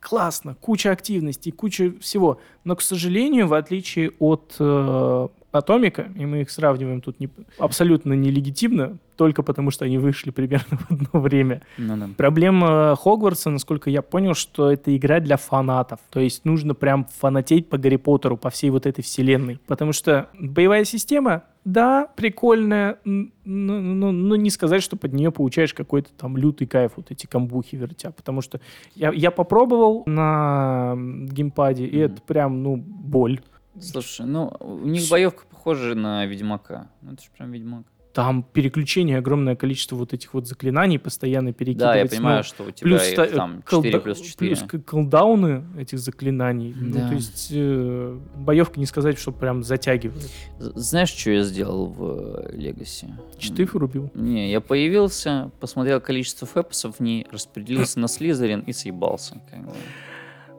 классно, куча активностей, куча всего. Но, к сожалению, в отличие от э, Атомика, и мы их сравниваем тут не, абсолютно нелегитимно, только потому что они вышли примерно в одно время, Ну да. Проблема Хогвартса, насколько я понял, что это игра для фанатов. То есть нужно прям фанатеть по Гарри Поттеру, по всей вот этой вселенной. Потому что боевая система, да, прикольная, но, но- но не сказать, что под нее получаешь какой-то там лютый кайф, вот эти камбухи вертя. Потому что я, я попробовал на геймпаде, и Мгм. это прям, ну, боль. Слушай, ну, у них боевка похожа на Ведьмака. Ну, это же прям Ведьмак. Там переключение, огромное количество вот этих вот заклинаний постоянно перекидывать. Да, я ну, понимаю, что у тебя Плюс ста- там колда- 4 плюс 4. плюс колдауны этих заклинаний. Ну, Да. то есть э, боевка не сказать, что прям затягивает. Знаешь, что я сделал в Легаси? Читы врубил. Не, я появился, посмотрел количество фэпсов в ней, распределился на Слизерин и съебался.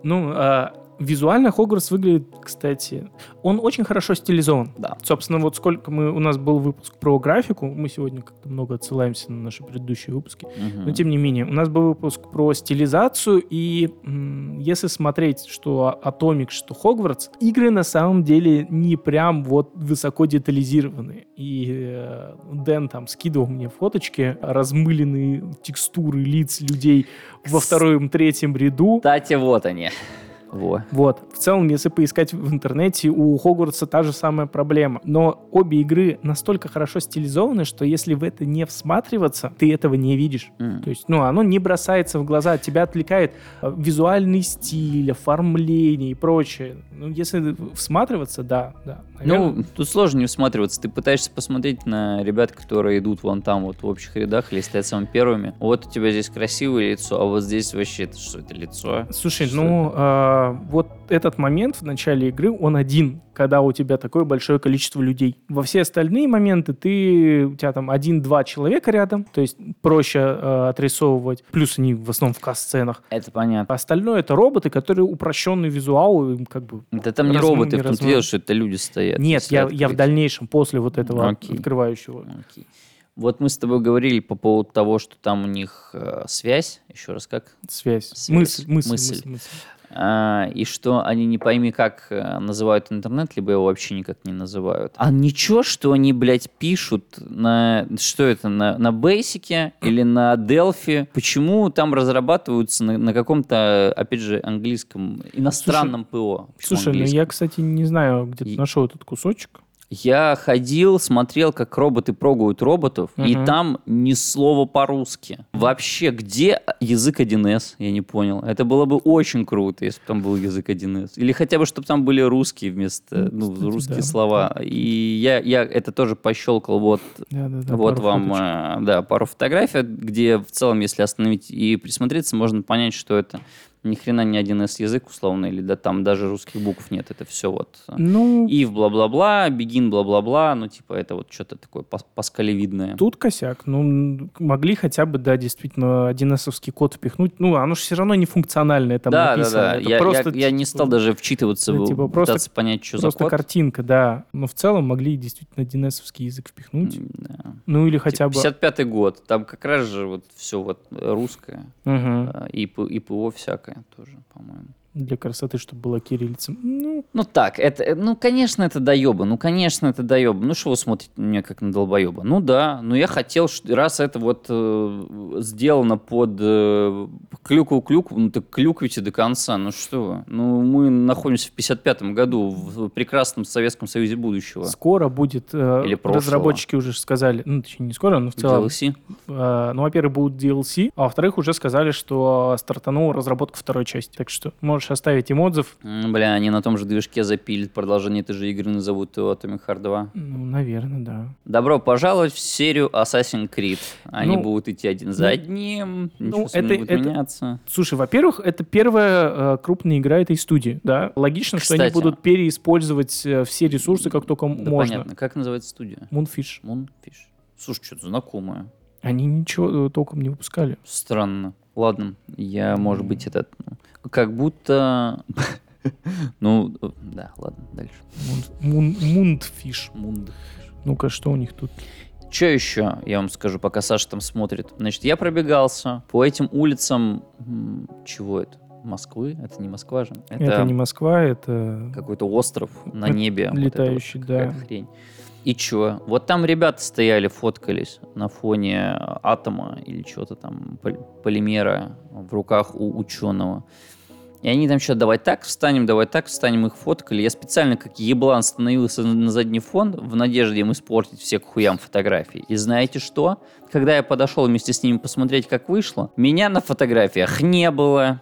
Ну, а, визуально Хогвартс выглядит, кстати, он очень хорошо стилизован. Да. Собственно, вот сколько мы, у нас был выпуск про графику, мы сегодня как-то много отсылаемся на наши предыдущие выпуски. Мгм. Но тем не менее, у нас был выпуск про стилизацию, и если смотреть, что Атомик, что Хогвартс, игры на самом деле не прям вот высоко детализированные. И э, Дэн там скидывал мне фоточки, размыленные текстуры лиц людей во втором, третьем ряду. Кстати, вот они. Во. Вот. В целом, если поискать в интернете, у Хогвартса та же самая проблема. Но обе игры настолько хорошо стилизованы, что если в это не всматриваться, ты этого не видишь. М. То есть, ну, оно не бросается в глаза, от тебя отвлекает э, визуальный стиль, оформление и прочее. Ну, если всматриваться, да, да. Наверное. Ну, тут сложно не всматриваться. Ты пытаешься посмотреть на ребят, которые идут вон там вот в общих рядах или стоят самыми первыми. Вот у тебя здесь красивое лицо, а вот здесь вообще это что это лицо? Слушай, Что ну, а, вот этот момент в начале игры, он один, когда у тебя такое большое количество людей. Во все остальные моменты ты, у тебя там один-два человека рядом, то есть проще э, отрисовывать, плюс они в основном в касценах. Это понятно. Остальное это роботы, которые упрощенный визуал, им как бы... Да там не роботы, не в том дело, что это люди стоят. Нет, Если я, я в дальнейшем, после вот этого Окей. открывающего. Окей. Вот мы с тобой говорили по поводу того, что там у них э, связь. Еще раз как? Связь. Связь. Мысль, мысль, Мысль. мысль, мысль. А, и что они не пойми как э, называют интернет, либо его вообще никак не называют. А ничего, что они, блядь, пишут на... Что это? На, на Basic или на Delphi? Почему там разрабатываются на, на каком-то, опять же, английском, иностранном ПО? Почему Слушай, ну я, кстати, не знаю, где ты И- нашел этот кусочек. Я ходил, смотрел, как роботы прогуют роботов, и Мгм. там ни слова по-русски. Вообще, где язык 1С? Я не понял. Это было бы очень круто, если бы там был язык 1С. Или хотя бы, чтобы там были русские вместо, Ну, кстати, русские да. слова. И я, я это тоже пощелкал. Вот, Да-да-да, вот пару вам, фоточек. э, да, пару фотографий, где в целом, если остановить и присмотреться, можно понять, что это ни хрена не 1С язык, условно, или да там даже русских букв нет. Это все вот э, Ну, Ив бла-бла-бла, Бегин бла-бла-бла, ну, типа, это вот что-то такое пас- паскалевидное. Тут косяк. Ну, могли хотя бы, да, действительно, 1С-овский код впихнуть. Ну, оно же все равно не функциональное там да, да, написано. да. Это Я, я- просто, я не типа, стал даже вчитываться, ну, типа, просто- пытаться понять, что за Просто код. картинка, да. Но в целом могли действительно 1С-овский язык впихнуть. Да. Ну, или хотя Типа бы... 55-й год, там как раз же вот все вот русское, а, и, и ПО всякое тоже, по-моему. Для красоты, чтобы была кириллица. Ну, Ну так, это, э, ну конечно это доеба, ну конечно это доеба. Ну что вы смотрите на меня как на долбоеба? Ну да, но я хотел, раз это вот э, сделано под э, клюкву-клюкву, ну так клюквите до конца, ну что вы? Ну мы находимся в 55-м году в прекрасном Советском Союзе будущего. скоро будет... э, Или прошлого. разработчики уже сказали, ну, точнее, не скоро, но в целом... DLC. Э, ну, во-первых, будут DLC, а во-вторых, уже сказали, что стартанула разработка второй части. Так что можешь оставить им отзыв. Бля, они на том же движке запилят продолжение этой же игры, назовут его Atomic Heart 2. Ну, наверное, да. Добро пожаловать в серию Assassin's Creed. Они Ну, будут идти один за одним, ну, ничего это- не будет это- меняться. Слушай, во-первых, это первая э, крупная игра этой студии, да? Логично, что они Кстати. будут переиспользовать э, все ресурсы, как только Да можно. понятно. Как называется студия? Moonfish. Moonfish. Слушай, что-то знакомое. Они ничего э, толком не выпускали. Странно. Ладно, я, может быть, этот... Как будто... Ну, да, ладно, дальше. Мун, мун, Moonfish. Мунд. Ну-ка, что у них тут? Что еще, я вам скажу, пока Саша там смотрит. Значит, я пробегался по этим улицам... Чего это? Москвы? Это не Москва же. Это, не Москва, это... какой-то остров на Это небе. вот это вот летающий, да. хрень. И чё? Вот там ребята стояли, фоткались на фоне атома или чего-то там, пол- полимера в руках у ученого. И они там что-то давай так встанем, давай так встанем, их фоткали. Я специально как еблан становился на задний фон в надежде им испортить все к хуям фотографии. И знаете что? Когда я подошел вместе с ними посмотреть, как вышло, меня на фотографиях не было.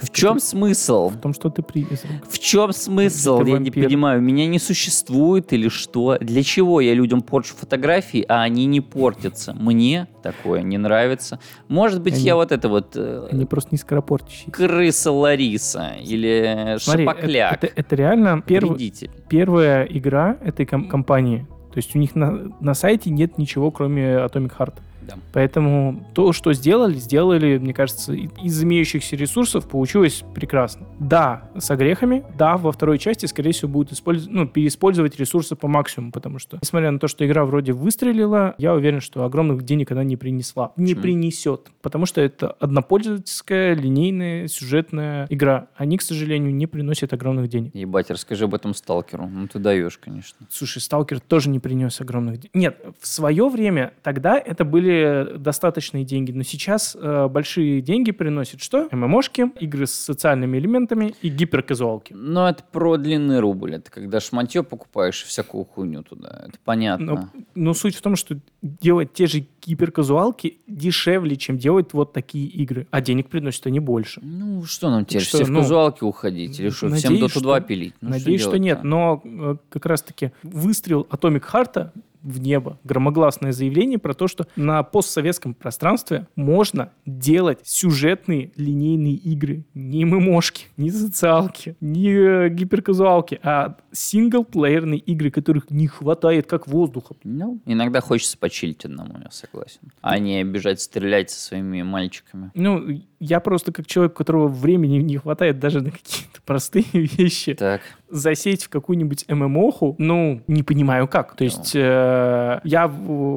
В чем смысл? В том, что ты призрак. В чем смысл? Я не понимаю. Меня не существует или что? Для чего я людям порчу фотографии, а они не портятся? Мне такое не нравится. Может быть, Они- я вот это вот э, Они просто не скоропортящие. крыса Лариса или Смотри, это, шапокляк. это- это реально первый, Вредитель. первая игра этой ком- компании. То есть у них на, на сайте нет ничего, кроме Atomic Heart. Да. Поэтому то, что сделали, сделали, мне кажется, из имеющихся ресурсов получилось прекрасно. Да, с огрехами. Да, во второй части, скорее всего, будут использовать, ну, переиспользовать ресурсы по максимуму, потому что, несмотря на то, что игра вроде выстрелила, я уверен, что огромных денег она не принесла. Не Почему? принесет. Потому что это однопользовательская, линейная, сюжетная игра. Они, к сожалению, не приносят огромных денег. Ебать, расскажи об этом сталкеру. Ну ты даешь, конечно. Слушай, Сталкер тоже не принес огромных денег. Нет, в свое время тогда это были более достаточные деньги. Но сейчас э, большие деньги приносят что? ММОшки, игры с социальными элементами и гиперказуалки. Ну, это про длинный рубль. Это когда шматье покупаешь и всякую хуйню туда. Это понятно. Но, но суть в том, что делать те же гиперказуалки дешевле, чем делать вот такие игры. А денег приносят они больше. Ну, что нам теперь, Что, все в ну, казуалки уходить? Или что, всем надеюсь, Dota 2 что- пилить? Ну, Надеюсь, что, делать-то? нет. Но э, как раз-таки выстрел Atomic Heart в небо, громогласное заявление про то, что на постсоветском пространстве можно делать сюжетные линейные игры. Не ММОшки, не социалки, не э, гиперказуалки, а синглплеерные игры, которых не хватает как воздуха. Ну, иногда хочется почилить одному, я согласен. А не бежать стрелять со своими мальчиками. Ну, я просто как человек, у которого времени не хватает даже на какие-то простые вещи, Так, засесть в какую-нибудь ММОху, ну, не понимаю как. То есть э, я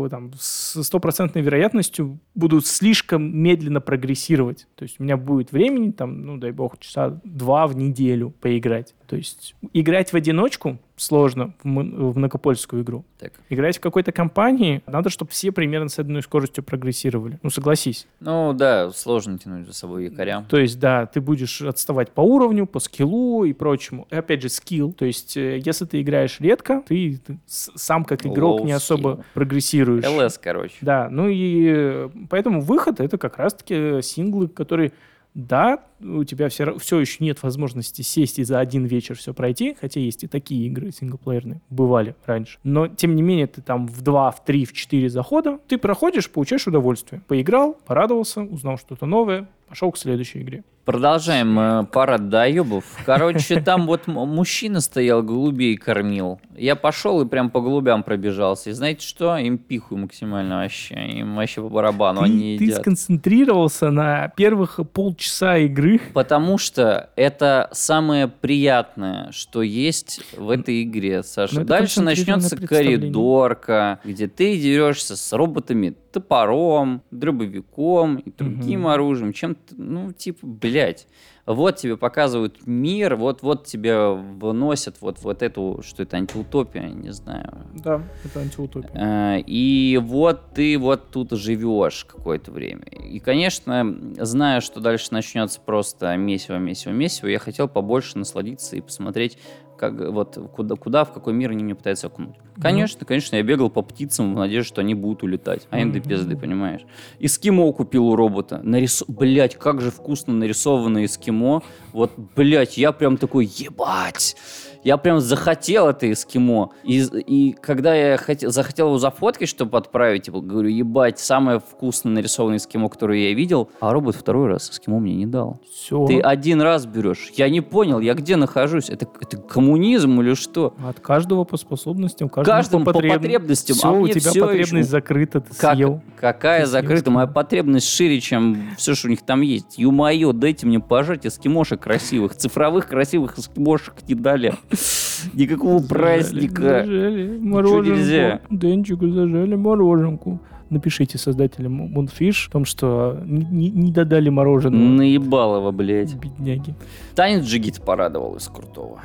там, с стопроцентной вероятностью буду слишком медленно прогрессировать. То есть у меня будет времени, там, ну, дай бог, часа два в неделю поиграть. То есть играть в одиночку сложно в, в многопольскую игру. так. Играть в какой-то компании, надо, чтобы все примерно с одной скоростью прогрессировали. Ну, согласись. Ну, да, сложно тянуть за собой якоря. То есть, да, ты будешь отставать по уровню, по скиллу и прочему. И опять же, скилл. То есть, э, если ты играешь редко, ты, ты сам как игрок Low не особо skill. прогрессируешь. ЛС, короче. Да, ну и э, поэтому выход это как раз-таки синглы, которые, да, у тебя все, все еще нет возможности сесть и за один вечер все пройти, хотя есть и такие игры синглплеерные, бывали раньше. Но, тем не менее, ты там в 2, в 3, в 4 захода, ты проходишь, получаешь удовольствие. Поиграл, порадовался, узнал что-то новое, пошел к следующей игре. Продолжаем э, парад доебов. Короче, там вот мужчина стоял, голубей кормил. Я пошел и прям по голубям пробежался. И знаете что? Им пиху максимально вообще. Им вообще по барабану они ты, ты едят. сконцентрировался на первых полчаса игры. Потому что это самое приятное, что есть в этой игре, Саша. Ну, Дальше начнется коридорка, где ты дерешься с роботами, топором, дробовиком и другим Мгм. оружием. Чем-то, ну, типа, блядь. Вот тебе показывают мир, вот, вот тебе выносят вот, вот эту, что это, антиутопия, не знаю. Да, это антиутопия. Э, И вот ты вот тут живешь какое-то время. И, конечно, зная, что дальше начнется просто месиво, месиво, месиво, я хотел побольше насладиться и посмотреть, как, вот, куда, куда, в какой мир они меня пытаются окунуть. Конечно, конечно, я бегал по птицам в надежде, что они будут улетать. А им до пизды, понимаешь? Эскимо купил у робота. Нарис... Блять, как же вкусно нарисованное эскимо. Вот, блять, я прям такой, ебать! Я прям захотел это эскимо. И, и когда я хотел, захотел его зафоткать, чтобы отправить, типа, говорю, ебать, самое вкусное нарисованное эскимо, которое я видел, а робот второй раз эскимо мне не дал. Все. Ты один раз берешь. Я не понял, я где нахожусь? Это, это коммунизм или что? От каждого по способностям, каждому, Каждому по потребностям, Все, а у тебя всё потребность еще- закрыта, ты Как- съел. какая Ты закрыта? съел Моя потребность шире, чем все, что у них там есть. Ё-моё, дайте мне пожать эскимошек красивых. Цифровых красивых эскимошек не дали. Никакого праздника. Зажали мороженку. нельзя. Денчику зажали мороженку. Напишите создателям Moonfish о том, что не, не- додали мороженого. Наебалово, блядь. Бедняги. Танец Джигит порадовал из крутого.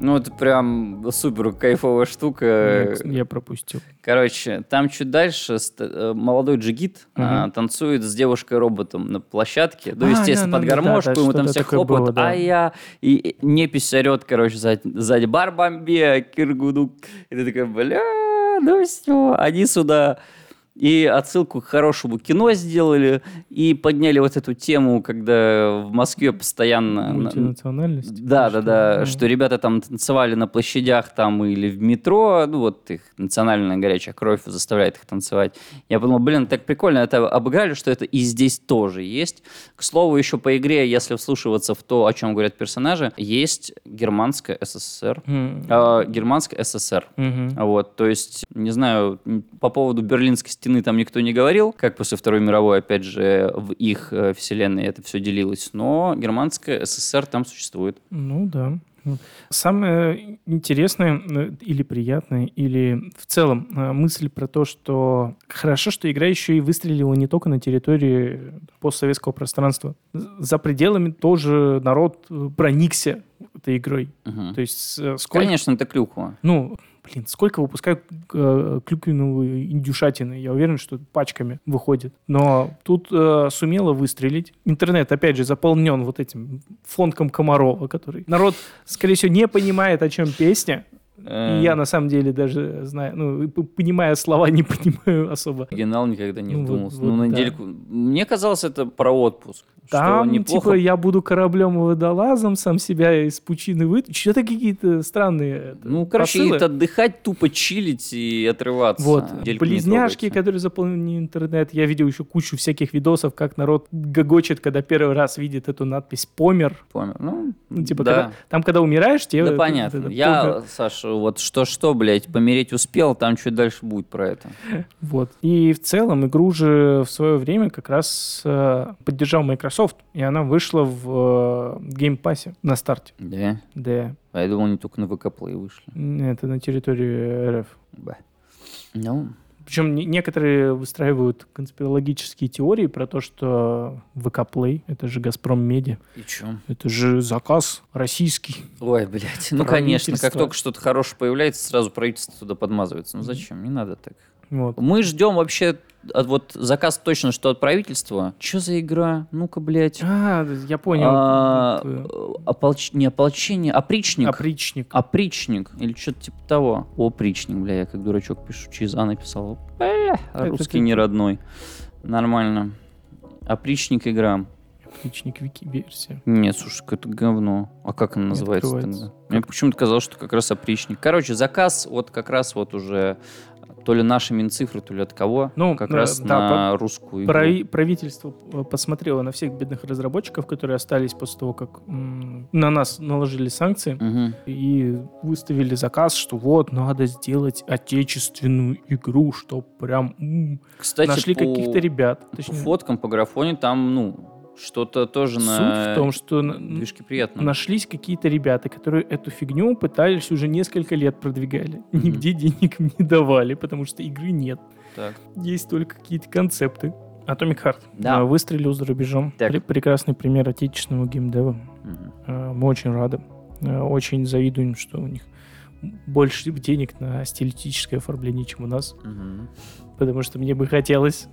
Ну, это прям супер кайфовая штука. Я, я пропустил. Короче, там чуть дальше э, молодой джигит а, Мгм. танцует с девушкой-роботом на площадке. Ну, А, естественно, да, под да, да, гармошку, да, ему там все хлопают, было, да. а я... И, непись орет, короче, сзади, сзади бар-бомбе, киргуду. И ты такой, бля, ну все, они сюда... И отсылку к хорошему кино сделали, и подняли вот эту тему, когда в Москве постоянно... на- Мультинациональность. да, да, да, Ну, что ребята там танцевали на площадях там или в метро, ну вот их национальная горячая кровь заставляет их танцевать. Я подумал, блин, так прикольно, это обыграли, что это и здесь тоже есть. К слову, еще по игре, если вслушиваться в то, о чем говорят персонажи, есть германская СССР, М. э, германская СССР. Мгм. Вот, то есть, не знаю, по поводу Берлинской стены там никто не говорил, как после Второй мировой, опять же, в их э, вселенной это все делилось, но германская СССР там существует. Ну да. Самое интересное э, или приятное, или в целом э, мысль про то, что хорошо, что игра еще и выстрелила не только на территории постсоветского пространства. За пределами тоже народ проникся этой игрой. Мгм. То есть сколько... Конечно, это клюква. Ну, блин, сколько выпускают э, клюквенного индюшатины. Я уверен, что пачками выходит. Но тут э, сумело выстрелить. Интернет, опять же, заполнен вот этим фонком Комарова, который народ, скорее всего, не понимает, о чем песня. Э, И я на самом деле даже знаю, ну, понимая слова, не понимаю особо. Оригинал никогда не Ну, вот- вдумался. вот ну, на да. недельку. Мне казалось, это про отпуск. Там, неплохо. типа, я буду кораблем и водолазом, сам себя из пучины вытащу. Что-то какие-то странные это, Ну, короче, посылы. это отдыхать, тупо чилить и отрываться. Вот, Недельку не близняшки, которые заполнили интернет. Я видел еще кучу всяких видосов, как народ гогочет, когда первый раз видит эту надпись «Помер». Помер. Ну, Ну, типа, да. когда- там, когда умираешь, тебе... Да это- понятно. это Я, «Помер». Саша, вот что-что, блядь, помереть успел, там чуть дальше будет про это. Вот. И в целом игру же в свое время как раз э, поддержал Microsoft, и она вышла в э, Game Pass на старте. Да? Да. А я думал, они только на ВК Play вышли. Это на территории РФ. Ба. Ну, Причем не- некоторые выстраивают конспирологические теории про то, что ВК Play — это же Газпром Медиа. и чё? Это же заказ российский. Ой, блядь. Ну, конечно, как только что-то хорошее появляется, сразу правительство туда подмазывается. Ну, зачем? Не надо так. Вот. Мы ждем вообще от, вот заказ точно, что от правительства. Что за игра? Ну-ка, блядь. А, я понял. А, Это ополч- Не ополчение, опричник. Опричник. Опричник или что-то типа того. Опричник, бля, я как дурачок пишу. Через А написал. Бля, русский не родной. Нормально. Опричник игра. Опричник вики-версия. Нет, слушай, какое-то говно. А как она называется тогда? Мне почему-то казалось, что как раз опричник. Короче, заказ вот как раз вот уже то ли наши Минцифры, то ли от кого. Ну, как э, раз да, на русскую игру. Прави- правительство э, посмотрело на всех бедных разработчиков, которые остались после того, как м, на нас наложили санкции, Мгм. и выставили заказ, что вот, надо сделать отечественную игру, что прям м, Кстати, нашли по, каких-то ребят. по Точнее, фоткам, по графоне там, ну, что-то тоже суть на в том, что движке приятно. нашлись какие-то ребята, которые эту фигню пытались уже несколько лет продвигали. Мгм. Нигде денег не давали, потому что игры нет. Так. Есть только какие-то концепты. Atomic Heart Да. выстрелил за рубежом. Так. Пре- прекрасный пример отечественного геймдева. Э, Мы очень рады. Э, Очень завидуем, что у них больше денег на стилистическое оформление, чем у нас. Мгм. Потому что мне бы хотелось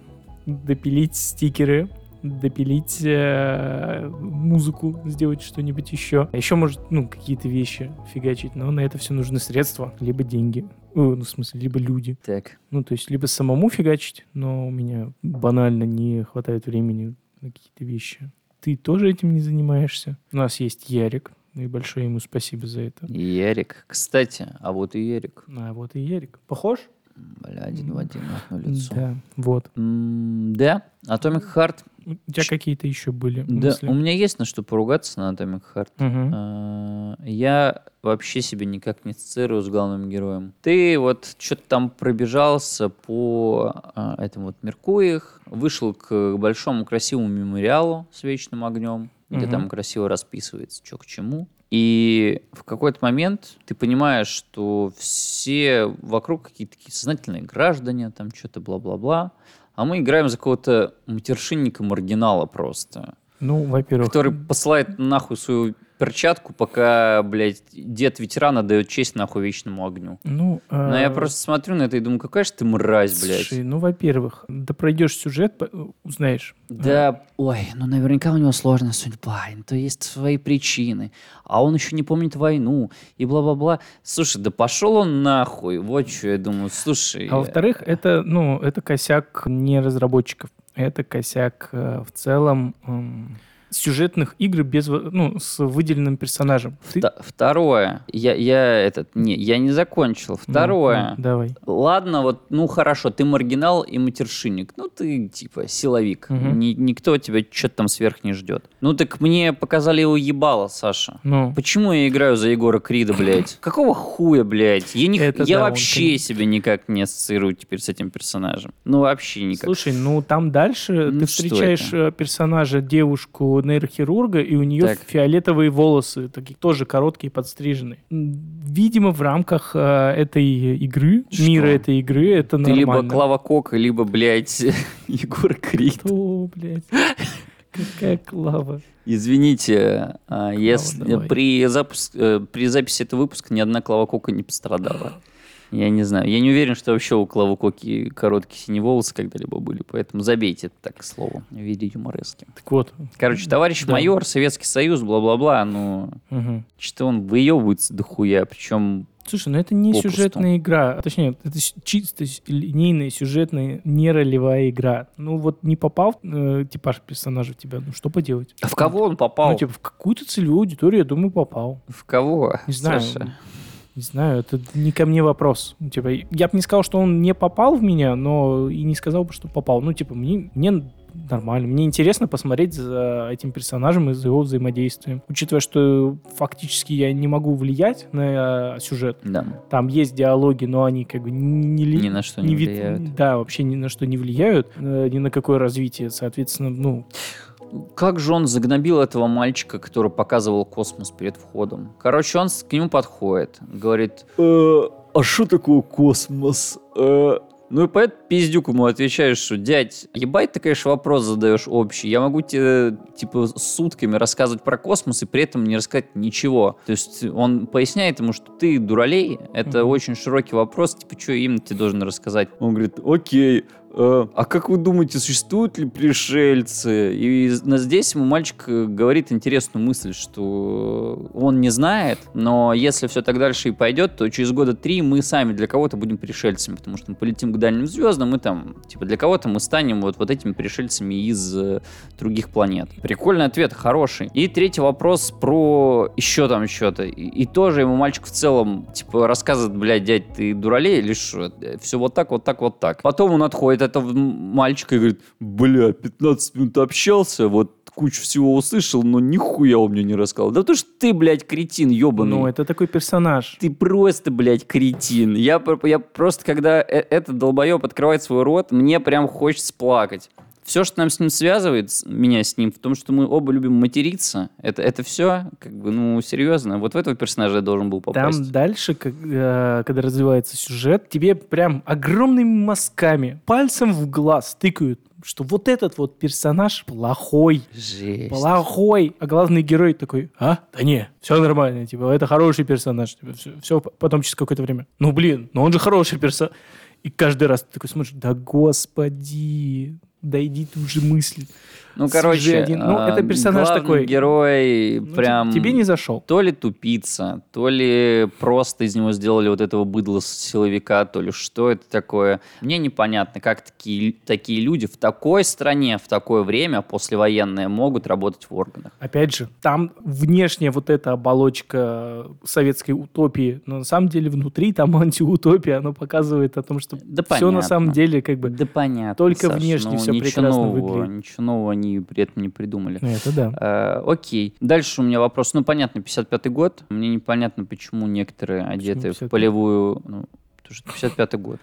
допилить стикеры, допилить э, музыку, сделать что-нибудь еще. А еще, может, ну, какие-то вещи фигачить, но на это все нужны средства, либо деньги. Э, Ну, в смысле, либо люди. Так. Ну, то есть, либо самому фигачить, но у меня банально не хватает времени на какие-то вещи. Ты тоже этим не занимаешься. У нас есть Ярик, и большое ему спасибо за это. Ярик. Кстати, а вот и Ярик. А вот и Ярик. Похож? Бля, один в один, одно лицо. Да, вот. М, Да, Atomic Heart. У тебя какие-то еще были Да, мысли? у меня есть на что поругаться на Atomic Heart. А, Я вообще себя никак не ассоциирую с главным героем. Ты вот что-то там пробежался по а, этому вот Меркуих, вышел к большому красивому мемориалу с вечным огнем, где Мгм. там красиво расписывается, что к чему. И в какой-то момент ты понимаешь, что все вокруг какие-то такие сознательные граждане, там что-то бла-бла-бла, а мы играем за какого-то матершинника-маргинала просто. Ну, во-первых, который посылает нахуй свою перчатку, пока, блядь, дед ветерана дает честь нахуй вечному огню. ну... Но я а, просто смотрю на это и думаю, какая же ты мразь, блядь. Слушай, ну, во-первых, да пройдешь сюжет, по- узнаешь. Да, ой, ну наверняка у него сложная судьба, то есть свои причины, а он еще не помнит войну, и бла-бла-бла. Слушай, да пошел он нахуй, вот что я думаю, слушай. А во-вторых, это, ну, это косяк не разработчиков. Это косяк э, в целом эм, сюжетных игр без, ну, с выделенным персонажем. Ты- Второе, я, я этот, не, я не закончил. Ну, Второе, ну, давай. Ладно, вот, ну хорошо, ты маргинал и матершинник. Ну, ты типа силовик. Мгм. Ни- никто тебя что-то там сверх не ждет. Ну, так мне показали его ебало, Саша. Ну, Почему я играю за Егора Крида, блядь? Какого хуя, блядь? Я, не, Это я да, он, вообще конечно. себя никак не ассоциирую теперь с этим персонажем. Ну, вообще никак. слушай, ну там дальше Ну, ты встречаешь э, персонажа, девушку нейрохирурга, и у нее Так. фиолетовые волосы, такие тоже короткие, подстриженные. Видимо, в рамках э, этой игры, Что? мира этой игры, это ты нормально. либо Клава Кока, либо, блядь, Егор Крид. Что, блядь? Какая клава. Извините, а, если давай. при, запуск- э, при записи этого выпуска ни одна Клава Кока не пострадала. Я не знаю. Я не уверен, что вообще у Клавы Коки короткие синие волосы когда-либо были, поэтому забейте это так, к слову, в виде юморески. Так вот. Короче, товарищ Да. майор, Советский Союз, бла-бла-бла, ну, Мгм. что он выебывается дохуя, причем Слушай, ну это не Попусту. сюжетная игра. Точнее, это чисто линейная, сюжетная, не ролевая игра. Ну вот не попал э, типаж персонажа в тебя, ну что поделать? А в кого он попал? Ну, типа, в какую-то целевую аудиторию, я думаю, попал. В кого? Не знаю. Саша? Не знаю, это не ко мне вопрос. Типа, я бы не сказал, что он не попал в меня, но и не сказал бы, что попал. Ну, типа, мне, мне нормально. Мне интересно посмотреть за этим персонажем и за его взаимодействием. Учитывая, что фактически я не могу влиять на э, сюжет. Да. Там есть диалоги, но они как бы не, ли- Ни на что не ви- влияют. Да, вообще ни на что не влияют, э, ни на какое развитие. Соответственно, ну, Как же он загнобил этого мальчика, который показывал космос перед входом? Короче, он к нему подходит, говорит, «Э, а что такое космос? Э?» Ну и поэт пиздюк ему отвечаешь, что, дядь, ебать ты, конечно, вопрос задаешь общий. Я могу тебе, типа, сутками рассказывать про космос и при этом не рассказать ничего. То есть он поясняет ему, что ты дуралей, это Мгм. очень широкий вопрос, типа, что именно тебе должен рассказать? Он говорит, окей, а как вы думаете, существуют ли пришельцы? И здесь ему мальчик э, говорит интересную мысль, что он не знает, но если все так дальше и пойдет, то через года три мы сами для кого-то будем пришельцами, потому что мы полетим к дальним звездам, и там, типа, для кого-то мы станем вот, вот этими пришельцами из э, других планет. Прикольный ответ, хороший. И третий вопрос про еще там что-то. И, и тоже ему мальчик в целом, типа, рассказывает, блядь, дядь, ты дуралей или что? Все вот так, вот так, вот так. Потом он отходит от этого мальчика и говорит, бля, 15 минут общался, вот кучу всего услышал, но нихуя он мне не рассказал. Да потому что ты, блядь, кретин ебаный. ну, это такой персонаж. Ты просто, блядь, кретин. Я, я просто, когда э- этот долбоеб открывает свой рот, мне прям хочется плакать. Все, что нам с ним связывает, меня с ним, в том, что мы оба любим материться, это, это все, как бы, ну, серьезно. Вот в этого персонажа я должен был попасть. Там дальше, как, э, когда развивается сюжет, тебе прям огромными мазками, пальцем в глаз тыкают, что вот этот вот персонаж плохой, Жесть. плохой, а главный герой такой, а? Да не, все нормально, типа, это хороший персонаж, типа, все, потом через какое-то время, ну блин, но он же хороший персонаж. И каждый раз ты такой смотришь, да господи, ты уже мысли. Ну, короче, один. Ну, а, это персонаж главный такой. герой Ну, прям... Тебе не зашел. То ли тупица, то ли просто из него сделали вот этого быдла силовика, то ли что это такое. Мне непонятно, как такие, такие люди в такой стране, в такое время, послевоенное, могут работать в органах. Опять же, там внешняя вот эта оболочка советской утопии, но на самом деле внутри там антиутопия, оно показывает о том, что Да все на понятно. самом деле как бы... Да понятно, только Саш, внешне ну, ничего прекрасно нового, выглядит. Ничего нового они при этом не придумали. Это да. Э, окей. Дальше у меня вопрос. Ну, понятно, 55-й год. Мне непонятно, почему некоторые одеты 55-й? в полевую... Ну, потому что 55-й год.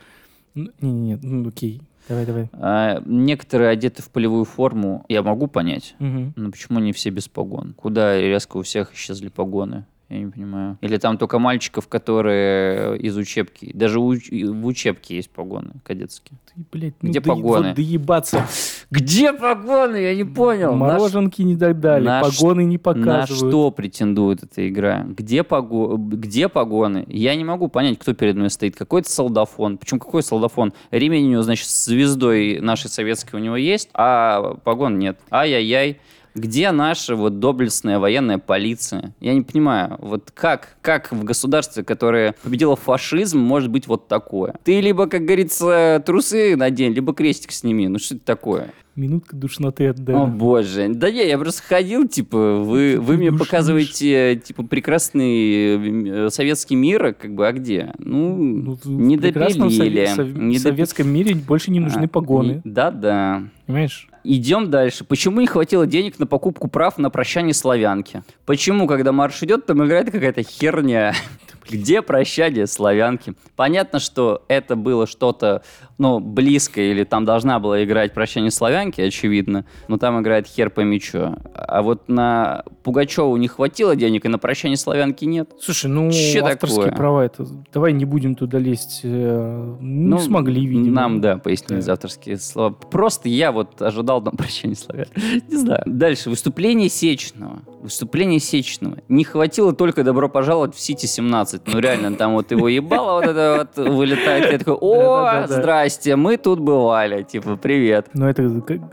Ну, Не-не-не, ну окей, давай, давай. А, некоторые одеты в полевую форму, я могу понять, Мгм. но почему не все без погон? Куда резко у всех исчезли погоны? Я не понимаю. Или там только мальчиков, которые из учебки. Даже у- в учебке есть погоны кадетские. Ты, блядь, ну Где и- погоны? Вот доебаться. Где погоны? Я не понял. На Мороженки не дали, на погоны не На показывают. что претендует эта игра? Где, пого... Где погоны? Я не могу понять, кто перед мной стоит. Какой-то солдафон. Причем какой солдафон? Ремень у него, значит, с звездой нашей советской у него есть, а погон нет. Ай-яй-яй. Где наша вот доблестная военная полиция? Я не понимаю, вот как, как в государстве, которое победило фашизм, может быть вот такое? Ты либо, как говорится, трусы надень, либо крестик сними. Ну что это такое? Минутка душноты от О боже. Да не, я просто ходил, типа, вы, вы мне душишь. показываете, типа, прекрасный э, советский мир, как бы, а где? Ну, Ну, в не прекрасном допилили. сов- Не доп- советском мире больше не нужны А, погоны. Да-да. Понимаешь? Идем дальше. Почему не хватило денег на покупку прав на прощание славянки? Почему, когда марш идет, там играет какая-то херня? Где прощание славянки? Понятно, что это было что-то, ну, близкое, или там должна была играть прощание славянки, очевидно, но там играет хер пойми чё. А вот на Пугачеву не хватило денег, и на прощание славянки нет. Слушай, ну, Че авторские такое? права, это... Давай не будем туда лезть. э, Не Ну, смогли, видимо. Нам, да, пояснили Да. за авторские слова. Просто я вот ожидал там прощения славян. Не знаю. Дальше. Выступление Сечного. Выступление Сечного. Не хватило только добро пожаловать в Сити-17. 20. Ну, реально, там вот его ебало вот это вот вылетает. Я такой, о, здрасте, мы тут бывали. Типа, привет. Но это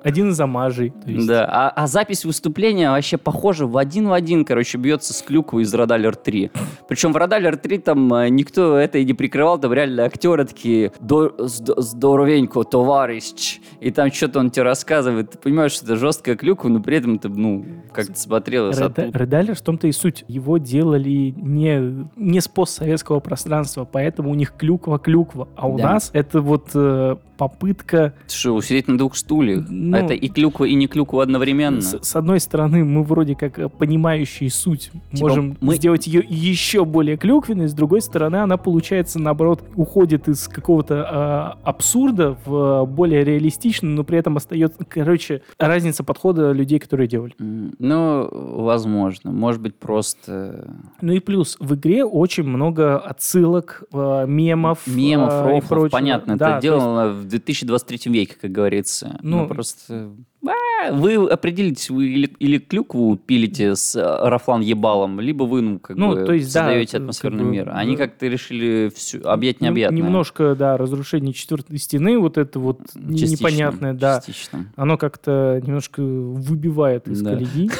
один из амажей. Да, а, а запись выступления вообще похожа в один в один, короче, бьется с клюквы из Радалер 3. Причем в Радалер 3 там э, никто это и не прикрывал, там реально актеры такие «До- сд- здоровенько, товарищ. И там что-то он тебе рассказывает. Ты понимаешь, что это жесткая клюква, но при этом ты, ну, как-то смотрелось Реда- оттуда. Редалер в том-то и суть. Его делали не, не с постсоветского пространства, поэтому у них клюква-клюква. А у Да. нас это вот э, попытка... Что, усидеть на двух стульях? Ну, это и клюква, и не клюква одновременно. С, с одной стороны, мы вроде как э, понимающие суть Типа можем мы- сделать ее еще более клюквенной, с другой стороны, она получается, наоборот, уходит из какого-то э, абсурда в э, более реалистичную, но при этом остается, короче, разница подхода людей, которые делали. Ну, возможно. Может быть, просто... Ну и плюс, в игре очень много отсылок, э, мемов. Мемов, э, рофлов, понятно. Да, это то есть делано в 2023 веке, как говорится. Ну, Ну, просто... а, вы определитесь, вы или, или клюкву пилите с э, рафлан ебалом, либо вы, ну, как Ну, бы, то есть, да, создаете как атмосферный бы, мир. Они да. как-то решили всю, объять необъятное. Немножко, да, разрушение четвертой стены, вот это вот Частично, непонятное, да. частично. Оно как-то немножко выбивает из Да. колеи.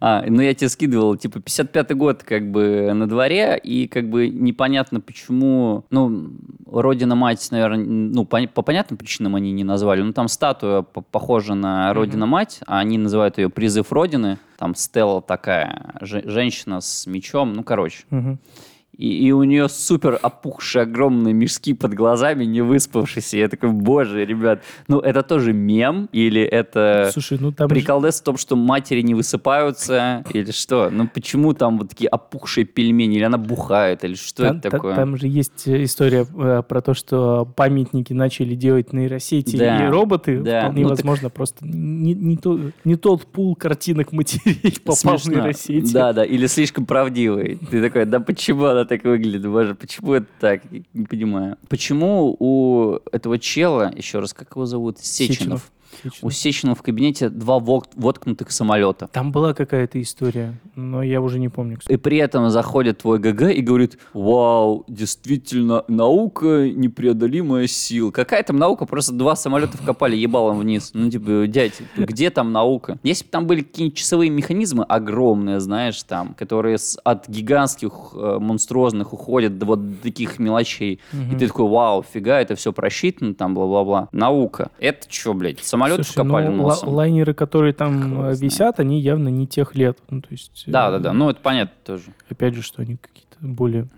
А, ну я тебе скидывал, типа, 55-й год как бы на дворе, и как бы непонятно почему, ну, Родина-мать, наверное, ну, по, по понятным причинам они не назвали, ну, там статуя по- похожа на Родина-мать, а они называют ее «Призыв Родины», там Стелла такая, же- женщина с мечом, ну, короче. Мгм. И, и у нее супер опухшие огромные мешки под глазами, не выспавшиеся. Я такой, боже, ребят, ну это тоже мем или это... Слушай, ну там же- Приколдес в том, что матери не высыпаются, или что? Ну почему там вот такие опухшие пельмени, или она бухает, или что там, это та- такое? там же есть э, история э, про то, что памятники начали делать нейросети Да, и роботы. да. Вполне Ну, так- возможно, просто не, не, то, не тот пул картинок матерей попал в Смешно. нейросети. Да, да, или слишком правдивый. Ты такой, да почему она так выглядит? Боже, почему это так? Не понимаю. Почему у этого чела, еще раз, как его зовут? Сеченов. Сеченов. У Сеченова в кабинете два вок- воткнутых самолета. Там была какая-то история, но я уже не помню. И при этом заходит твой ГГ и говорит, вау, действительно, наука непреодолимая сила. Какая там наука? Просто два самолета вкопали ебалом вниз. Ну, типа, дядь, где там наука? Если бы там были какие-нибудь часовые механизмы огромные, знаешь, там, которые с- от гигантских э, монструозных уходят до вот таких мелочей. И ты такой, вау, фига, это все просчитано, там, бла-бла-бла. Наука. Это что, блядь, самолеты Слушай, ну, ла- носом? лайнеры, которые там Хуй э, знает. висят, они явно не тех лет. Ну, то есть, э, Да, да, да. Ну, это понятно тоже. Опять же, что они какие-то более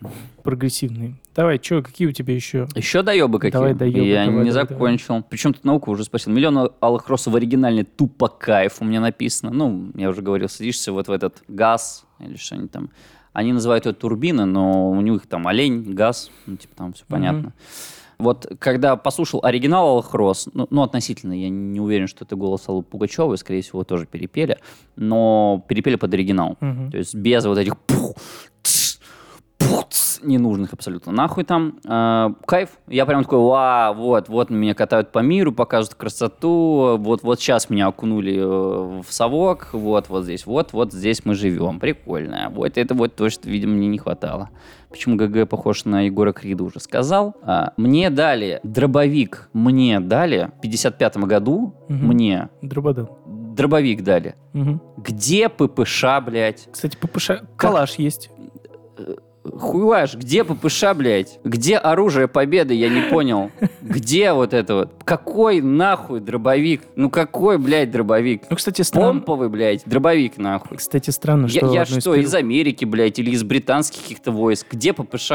прогрессивные. Давай, что, какие у тебя еще? Еще доебы какие? Давай доебы, Я давай, не давай, закончил. Причем тут наука уже спросил. Миллион алых роз в оригинальной тупо кайф у меня написано. Ну, я уже говорил, садишься вот в этот газ или что-нибудь там. Они называют это турбина, но у них там олень, газ, ну, типа там все понятно. Вот когда послушал оригинал Алых Роз, ну, ну, относительно, я не уверен, что это голос Аллы Пугачевой, скорее всего, тоже перепели, но перепели под оригинал. Мгм. То есть без вот этих пух, тс, пух, ненужных абсолютно. Нахуй там. Э, кайф. Я прям такой, ва, вот, вот меня катают по миру, показывают красоту. Вот, вот сейчас меня окунули э, в совок. Вот, вот здесь, вот, вот здесь мы живем. Прикольно. Вот это вот то, что, видимо, мне не хватало. Почему ГГ похож на Егора Крида, уже сказал. А, мне дали дробовик, мне дали в 55 году, Мгм. мне Дрободан. дробовик дали. Мгм. Где ППШ, блядь? Кстати, ППШ... Калаш есть. Хуйлаш, где ППШ, блядь? Где оружие победы, я не понял. Где вот это вот? Какой нахуй дробовик? Ну какой, блядь, дробовик? Ну, кстати, странно. Помповый, блядь, дробовик нахуй. Кстати, странно, Я, что я из что, из Америки, блядь, или из британских каких-то войск? Где ППШ?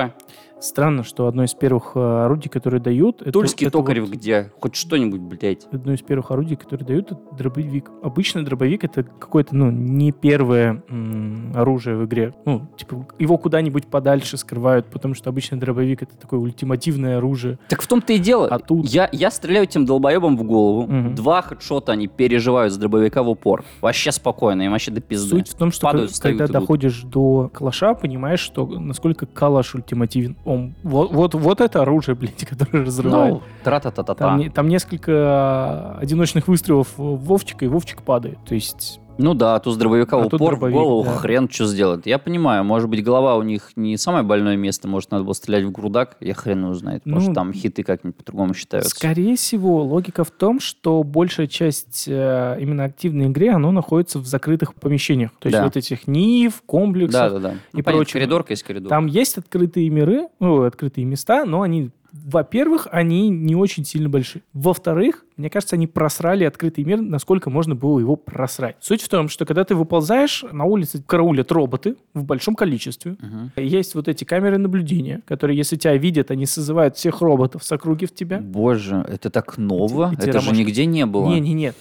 Странно, что одно из первых э, орудий, которые дают... это- Тульский это Токарев вот где? Хоть что-нибудь, блядь. Одно из первых орудий, которые дают, это дробовик. Обычно дробовик это какое-то, ну, не первое м, оружие в игре. Ну, типа, его куда-нибудь подальше скрывают, потому что обычно дробовик это такое ультимативное оружие. Так в том-то и дело. А тут- я, я стреляю этим долбоебам в голову. Мгм. Два хедшота они переживают с дробовика в упор. Вообще спокойно, им вообще до пизды. Суть в том, что Падают, когда идут. доходишь до калаша, понимаешь, что насколько калаш ультимативен. Он, вот, вот, вот это оружие, блядь, которое разрывает. Ну, тра-та-та-та-та. Там, не- там несколько одиночных выстрелов в Вовчика, и Вовчик падает. То есть Ну да, а с дробовика А упор дробовик, в голову да. хрен что сделает. Я понимаю, может быть, голова у них не самое больное место, может, надо было стрелять в грудак, я хрен его знает. Может, Ну, там хиты как-нибудь по-другому считаются. Скорее всего, логика в том, что большая часть э, именно активной игры, оно находится в закрытых помещениях. То есть Да. вот этих НИФ, комплексов. Да, да, да. и Ну, прочего. коридорка есть коридор. Там есть открытые миры, ну, открытые места, но они, во-первых, они не очень сильно большие. Во-вторых, мне кажется, они просрали открытый мир, насколько можно было его просрать. Суть в том, что когда ты выползаешь, на улице караулят роботы в большом количестве. Мгм. Есть вот эти камеры наблюдения, которые, если тебя видят, они созывают всех роботов с округи в тебя. Боже, это так ново. И это же нигде не было. Не, не, нет.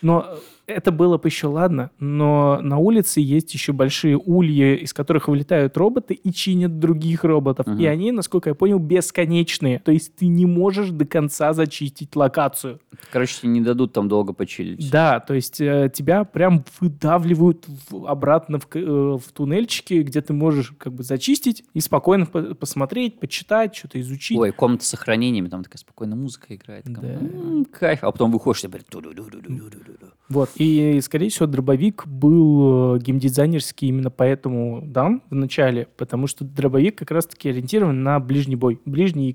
Но это было бы еще ладно, но на улице есть еще большие ульи, из которых вылетают роботы и чинят других роботов. Мгм. И они, насколько я понял, бесконечные. То есть ты не можешь до конца зачистить локацию. Короче, тебе не дадут там долго почилить. Да, то есть э, тебя прям выдавливают в- обратно в, э, в туннельчики, где ты можешь как бы зачистить и спокойно по- посмотреть, почитать, что-то изучить. Ой, комната с сохранениями, там такая спокойная музыка играет. такая, Да. «М, кайф. А потом выходишь, и ту-ду-ду-ду-ду-ду-ду-ду. Вот. И, скорее всего, дробовик был э, геймдизайнерский именно поэтому дан в начале, потому что дробовик как раз-таки ориентирован на ближний бой. Ближний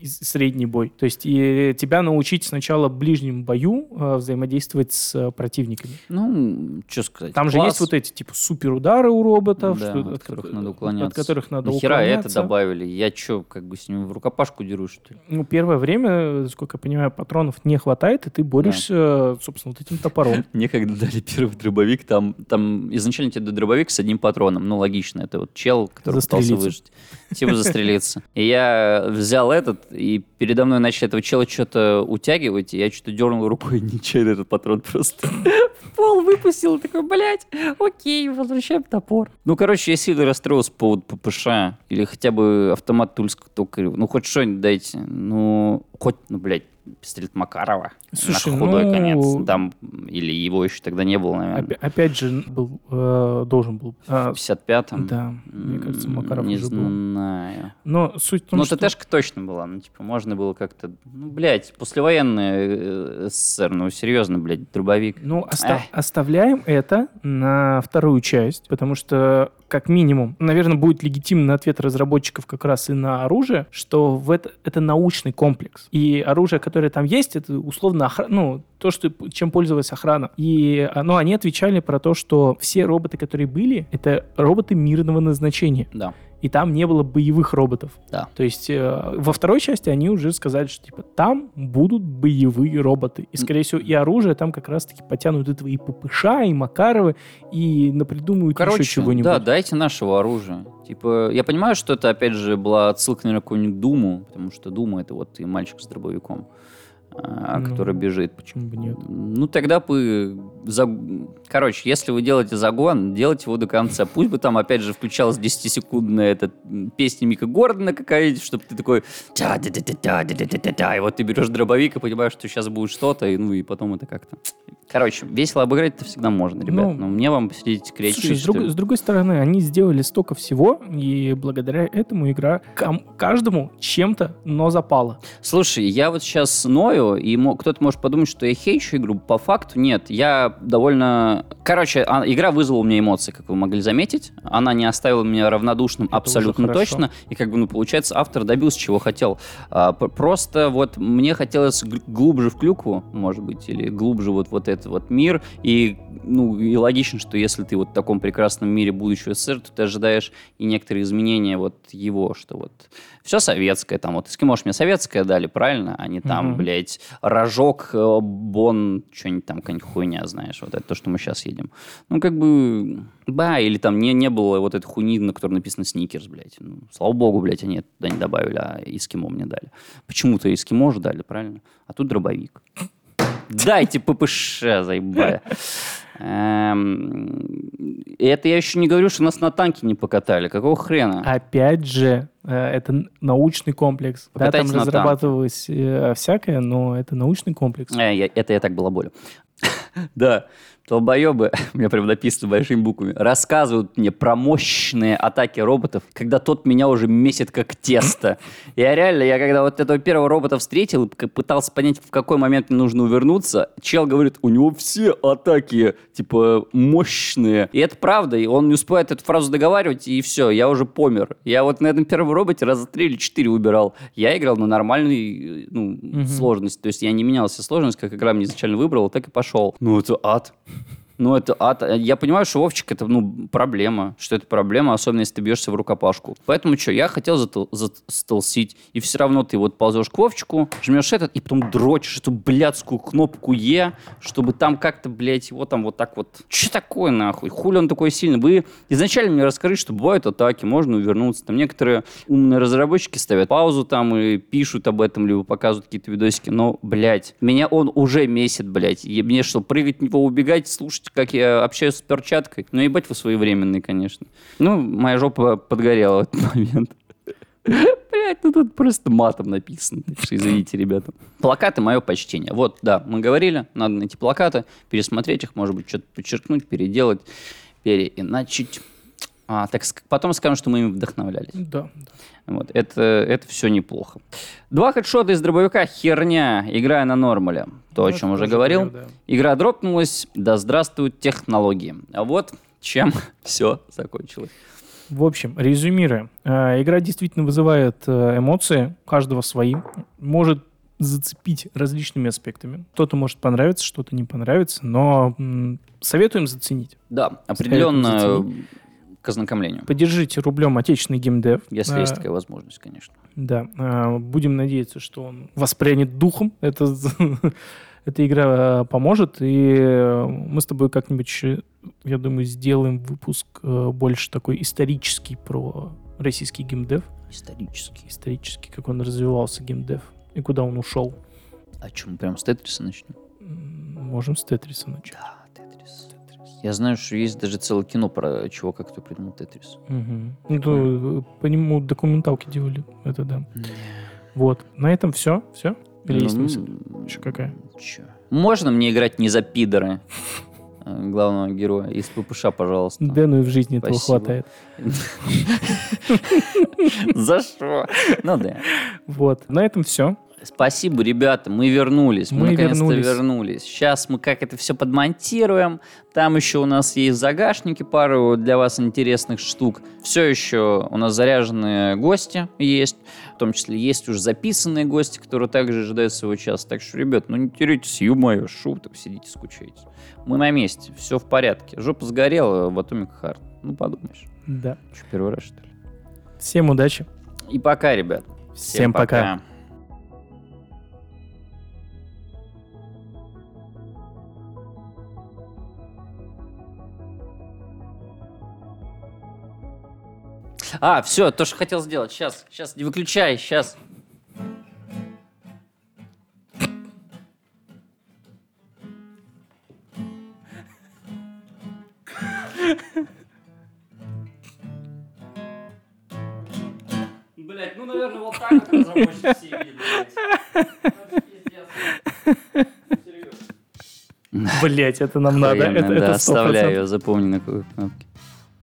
и средний бой. То есть и тебя научить сначала в ближнем бою э, взаимодействовать с э, противниками. Ну, что сказать. Там же класс. есть вот эти типа суперудары у роботов, Да, что- от которых ко- надо от уклоняться. которых надо Нахера это уклоняться. добавили? Я что, как бы с ними в рукопашку дерусь, что ли? Ну, первое время, сколько я понимаю, патронов не хватает, и ты борешься, собственно, вот этим топором. Мне когда дали первый дробовик, там, там изначально тебе дробовик с одним патроном. Ну, логично, это вот чел, который пытался выжить. Типа застрелиться. И я взял этот, и передо мной начали этого чела что-то утягивать, и я что-то дернул рукой, нечаянно этот патрон просто в пол выпустил. Такой, блядь, окей, возвращаем топор. Ну, короче, я сильно расстроился по поводу ППШ. Или хотя бы автомат Тульского токарева. Ну, хоть что-нибудь дайте. Ну, хоть, ну, блядь, пистолет Макарова. Слушай, на худой ну, конец. Там, или его еще тогда не было, наверное. Опя- Опять же, был, э, должен был. а, В 55-м? Да, мне кажется, Макаров Не уже был. знаю. Но суть в том, Ну, что... ТТшка точно была. Ну, типа, можно было как-то... Ну, блядь, послевоенная э, СССР, ну, серьезно, блядь, дробовик. Ну, оста- Эх. оставляем это на вторую часть, потому что, как минимум, наверное, будет легитимный ответ разработчиков как раз и на оружие, что в это, это научный комплекс. И оружие, которое там есть, это условно охра- ну, то, что, чем пользовалась охрана. И ну, они отвечали про то, что все роботы, которые были, это роботы мирного назначения. Да. И там не было боевых роботов. Да. То есть э, во второй части они уже сказали, что типа там будут боевые роботы. И, скорее всего, и оружие там как раз-таки потянут этого и ППШ, и Макаровы, и напридумают Короче, еще чего-нибудь. да, дайте нашего оружия. Типа, я понимаю, что это, опять же, была отсылка, наверное, к какому-нибудь Думу, потому что Дума — это вот и мальчик с дробовиком, а, ну, который бежит. Почему бы нет? Ну, тогда бы... За... Короче, если вы делаете загон, делайте его до конца. Пусть бы там, опять же, включалась 10-секундная эта песня Мика Гордона какая-нибудь, чтобы ты такой... И вот ты берешь дробовик и понимаешь, что сейчас будет что-то, и, ну, и потом это как-то... Короче, весело обыграть это всегда можно, ребят. Ну, но мне вам посидеть кричить. Слушай, с, друг, с другой стороны, они сделали столько всего, и благодаря этому игра кам- каждому чем-то, но запала. Слушай, я вот сейчас ною, и мо- кто-то может подумать, что я хейчу игру. По факту нет. Я довольно... Короче, а- игра вызвала у меня эмоции, как вы могли заметить. Она не оставила меня равнодушным Это абсолютно точно. И как бы, ну, получается, автор добился, чего хотел. А, просто вот мне хотелось глубже в клюкву, может быть, или глубже вот, вот этот вот мир. И, ну, и логично, что если ты вот в таком прекрасном мире будущего СССР, то ты ожидаешь и некоторые изменения вот его, что вот все советское, там вот эскимош мне советское дали, правильно? А не там, Мгм. блядь, рожок, э, бон, что-нибудь там, какая-нибудь хуйня, знаешь, вот это то, что мы сейчас едем. Ну, как бы, да, или там не, не было вот этой хуйни, на которой написано сникерс, блядь. Ну, слава богу, блядь, они это туда не добавили, а эскимо мне дали. Почему-то эскимо же дали, правильно? А тут дробовик. Дайте ППШ, заебали. Эм, это я еще не говорю, что нас на танке не покатали. Какого хрена? Опять же, это н- научный комплекс. Да, там разрабатывалось э, всякое, но это научный комплекс. Э, я- это я так балаболю. Да, долбоебы, у меня прям написано большими буквами, рассказывают мне про мощные атаки роботов, когда тот меня уже месит как тесто. Я реально, я когда вот этого первого робота встретил, пытался понять, в какой момент мне нужно увернуться, чел говорит, у него все атаки, типа, мощные. И это правда, и он не успевает эту фразу договаривать, и все, я уже помер. Я вот на этом первом роботе раза три или четыре убирал. Я играл на нормальной ну, Мгм. сложности, то есть я не менял себе сложность, как игра мне изначально выбрала, так и пошел. Ну, это ад. Ну, это ад. Я понимаю, что Вовчик это, ну, проблема. Что это проблема, особенно если ты бьешься в рукопашку. Поэтому что, я хотел затол- застолсить, и все равно ты вот ползешь к Вовчику, жмешь этот, и потом дрочишь эту блядскую кнопку Е, чтобы там как-то, блядь, его там вот так вот... Че такое, нахуй? Хули он такой сильный? Вы изначально мне расскажите, что бывают атаки, можно увернуться. Там некоторые умные разработчики ставят паузу там и пишут об этом, либо показывают какие-то видосики. Но, блядь, меня он уже месит, блядь. И мне что, прыгать него, убегать, слушать, как я общаюсь с перчаткой? Ну, ебать вы своевременные, конечно. Ну, моя жопа подгорела в этот момент. Блять, ну тут просто матом написано. Извините, ребята. Плакаты мое почтение. Вот, да, мы говорили, надо найти плакаты, пересмотреть их, может быть, что-то подчеркнуть, переделать, переиначить. А, так потом скажем, что мы ими вдохновлялись. Да. Вот, это, это все неплохо. Два хедшота из дробовика херня, играя на нормале. То, о Ну, чем это уже говорил. говорил, да. Игра дропнулась, да здравствуют технологии. А вот чем все закончилось. В общем, резюмируя, э, игра действительно вызывает э, эмоции, каждого свои, может зацепить различными аспектами. Что-то может понравиться, что-то не понравится, но м, советуем заценить. Да, определенно заценить. К ознакомлению. Поддержите рублем отечественный геймдев. Если Э, есть такая возможность, конечно. Да, э, будем надеяться, что он воспрянет духом. Это, эта игра э, поможет, и э, мы с тобой как-нибудь я думаю, сделаем выпуск э, больше такой исторический про российский геймдев. Исторически. Исторический, как он развивался, геймдев, и куда он ушел. А мы прям с Тетриса начнем? Можем с Тетриса начать. Да. Я знаю, что есть даже целое кино про чувака, кто придумал Тетрис. Мгм. Ну, э, по нему документалки делали, это да. Вот, на этом все, все? Или есть Ну, мысль? м, Еще какая? чё? Можно мне играть не за пидоры э, главного героя из ППШ, пожалуйста? Да, ну и в жизни этого Спасибо. хватает. За что? Ну да. Вот, на этом все. Спасибо, ребята, мы вернулись. Мы, Мы наконец-то вернулись. вернулись. Сейчас мы как это все подмонтируем. Там еще у нас есть в загашнике пару для вас интересных штук. Все еще у нас заряженные гости есть. В том числе есть уже записанные гости, которые также ожидают своего часа. Так что, ребят, ну не теряйтесь, ё-моё, там сидите, скучаете. Мы на месте, все в порядке. Жопа сгорела в Atomic Heart. Ну, подумаешь. Да. Что, первый раз, что ли? Всем удачи. И пока, ребят. Всем пока. А, все, то, что хотел сделать. Сейчас, сейчас, не выключай, сейчас. Блять, ну, наверное, вот так вот разработчики все видели, Блять, это нам надо. Охуенно, Это, да, это 100%. оставляю, запомни на какой кнопке.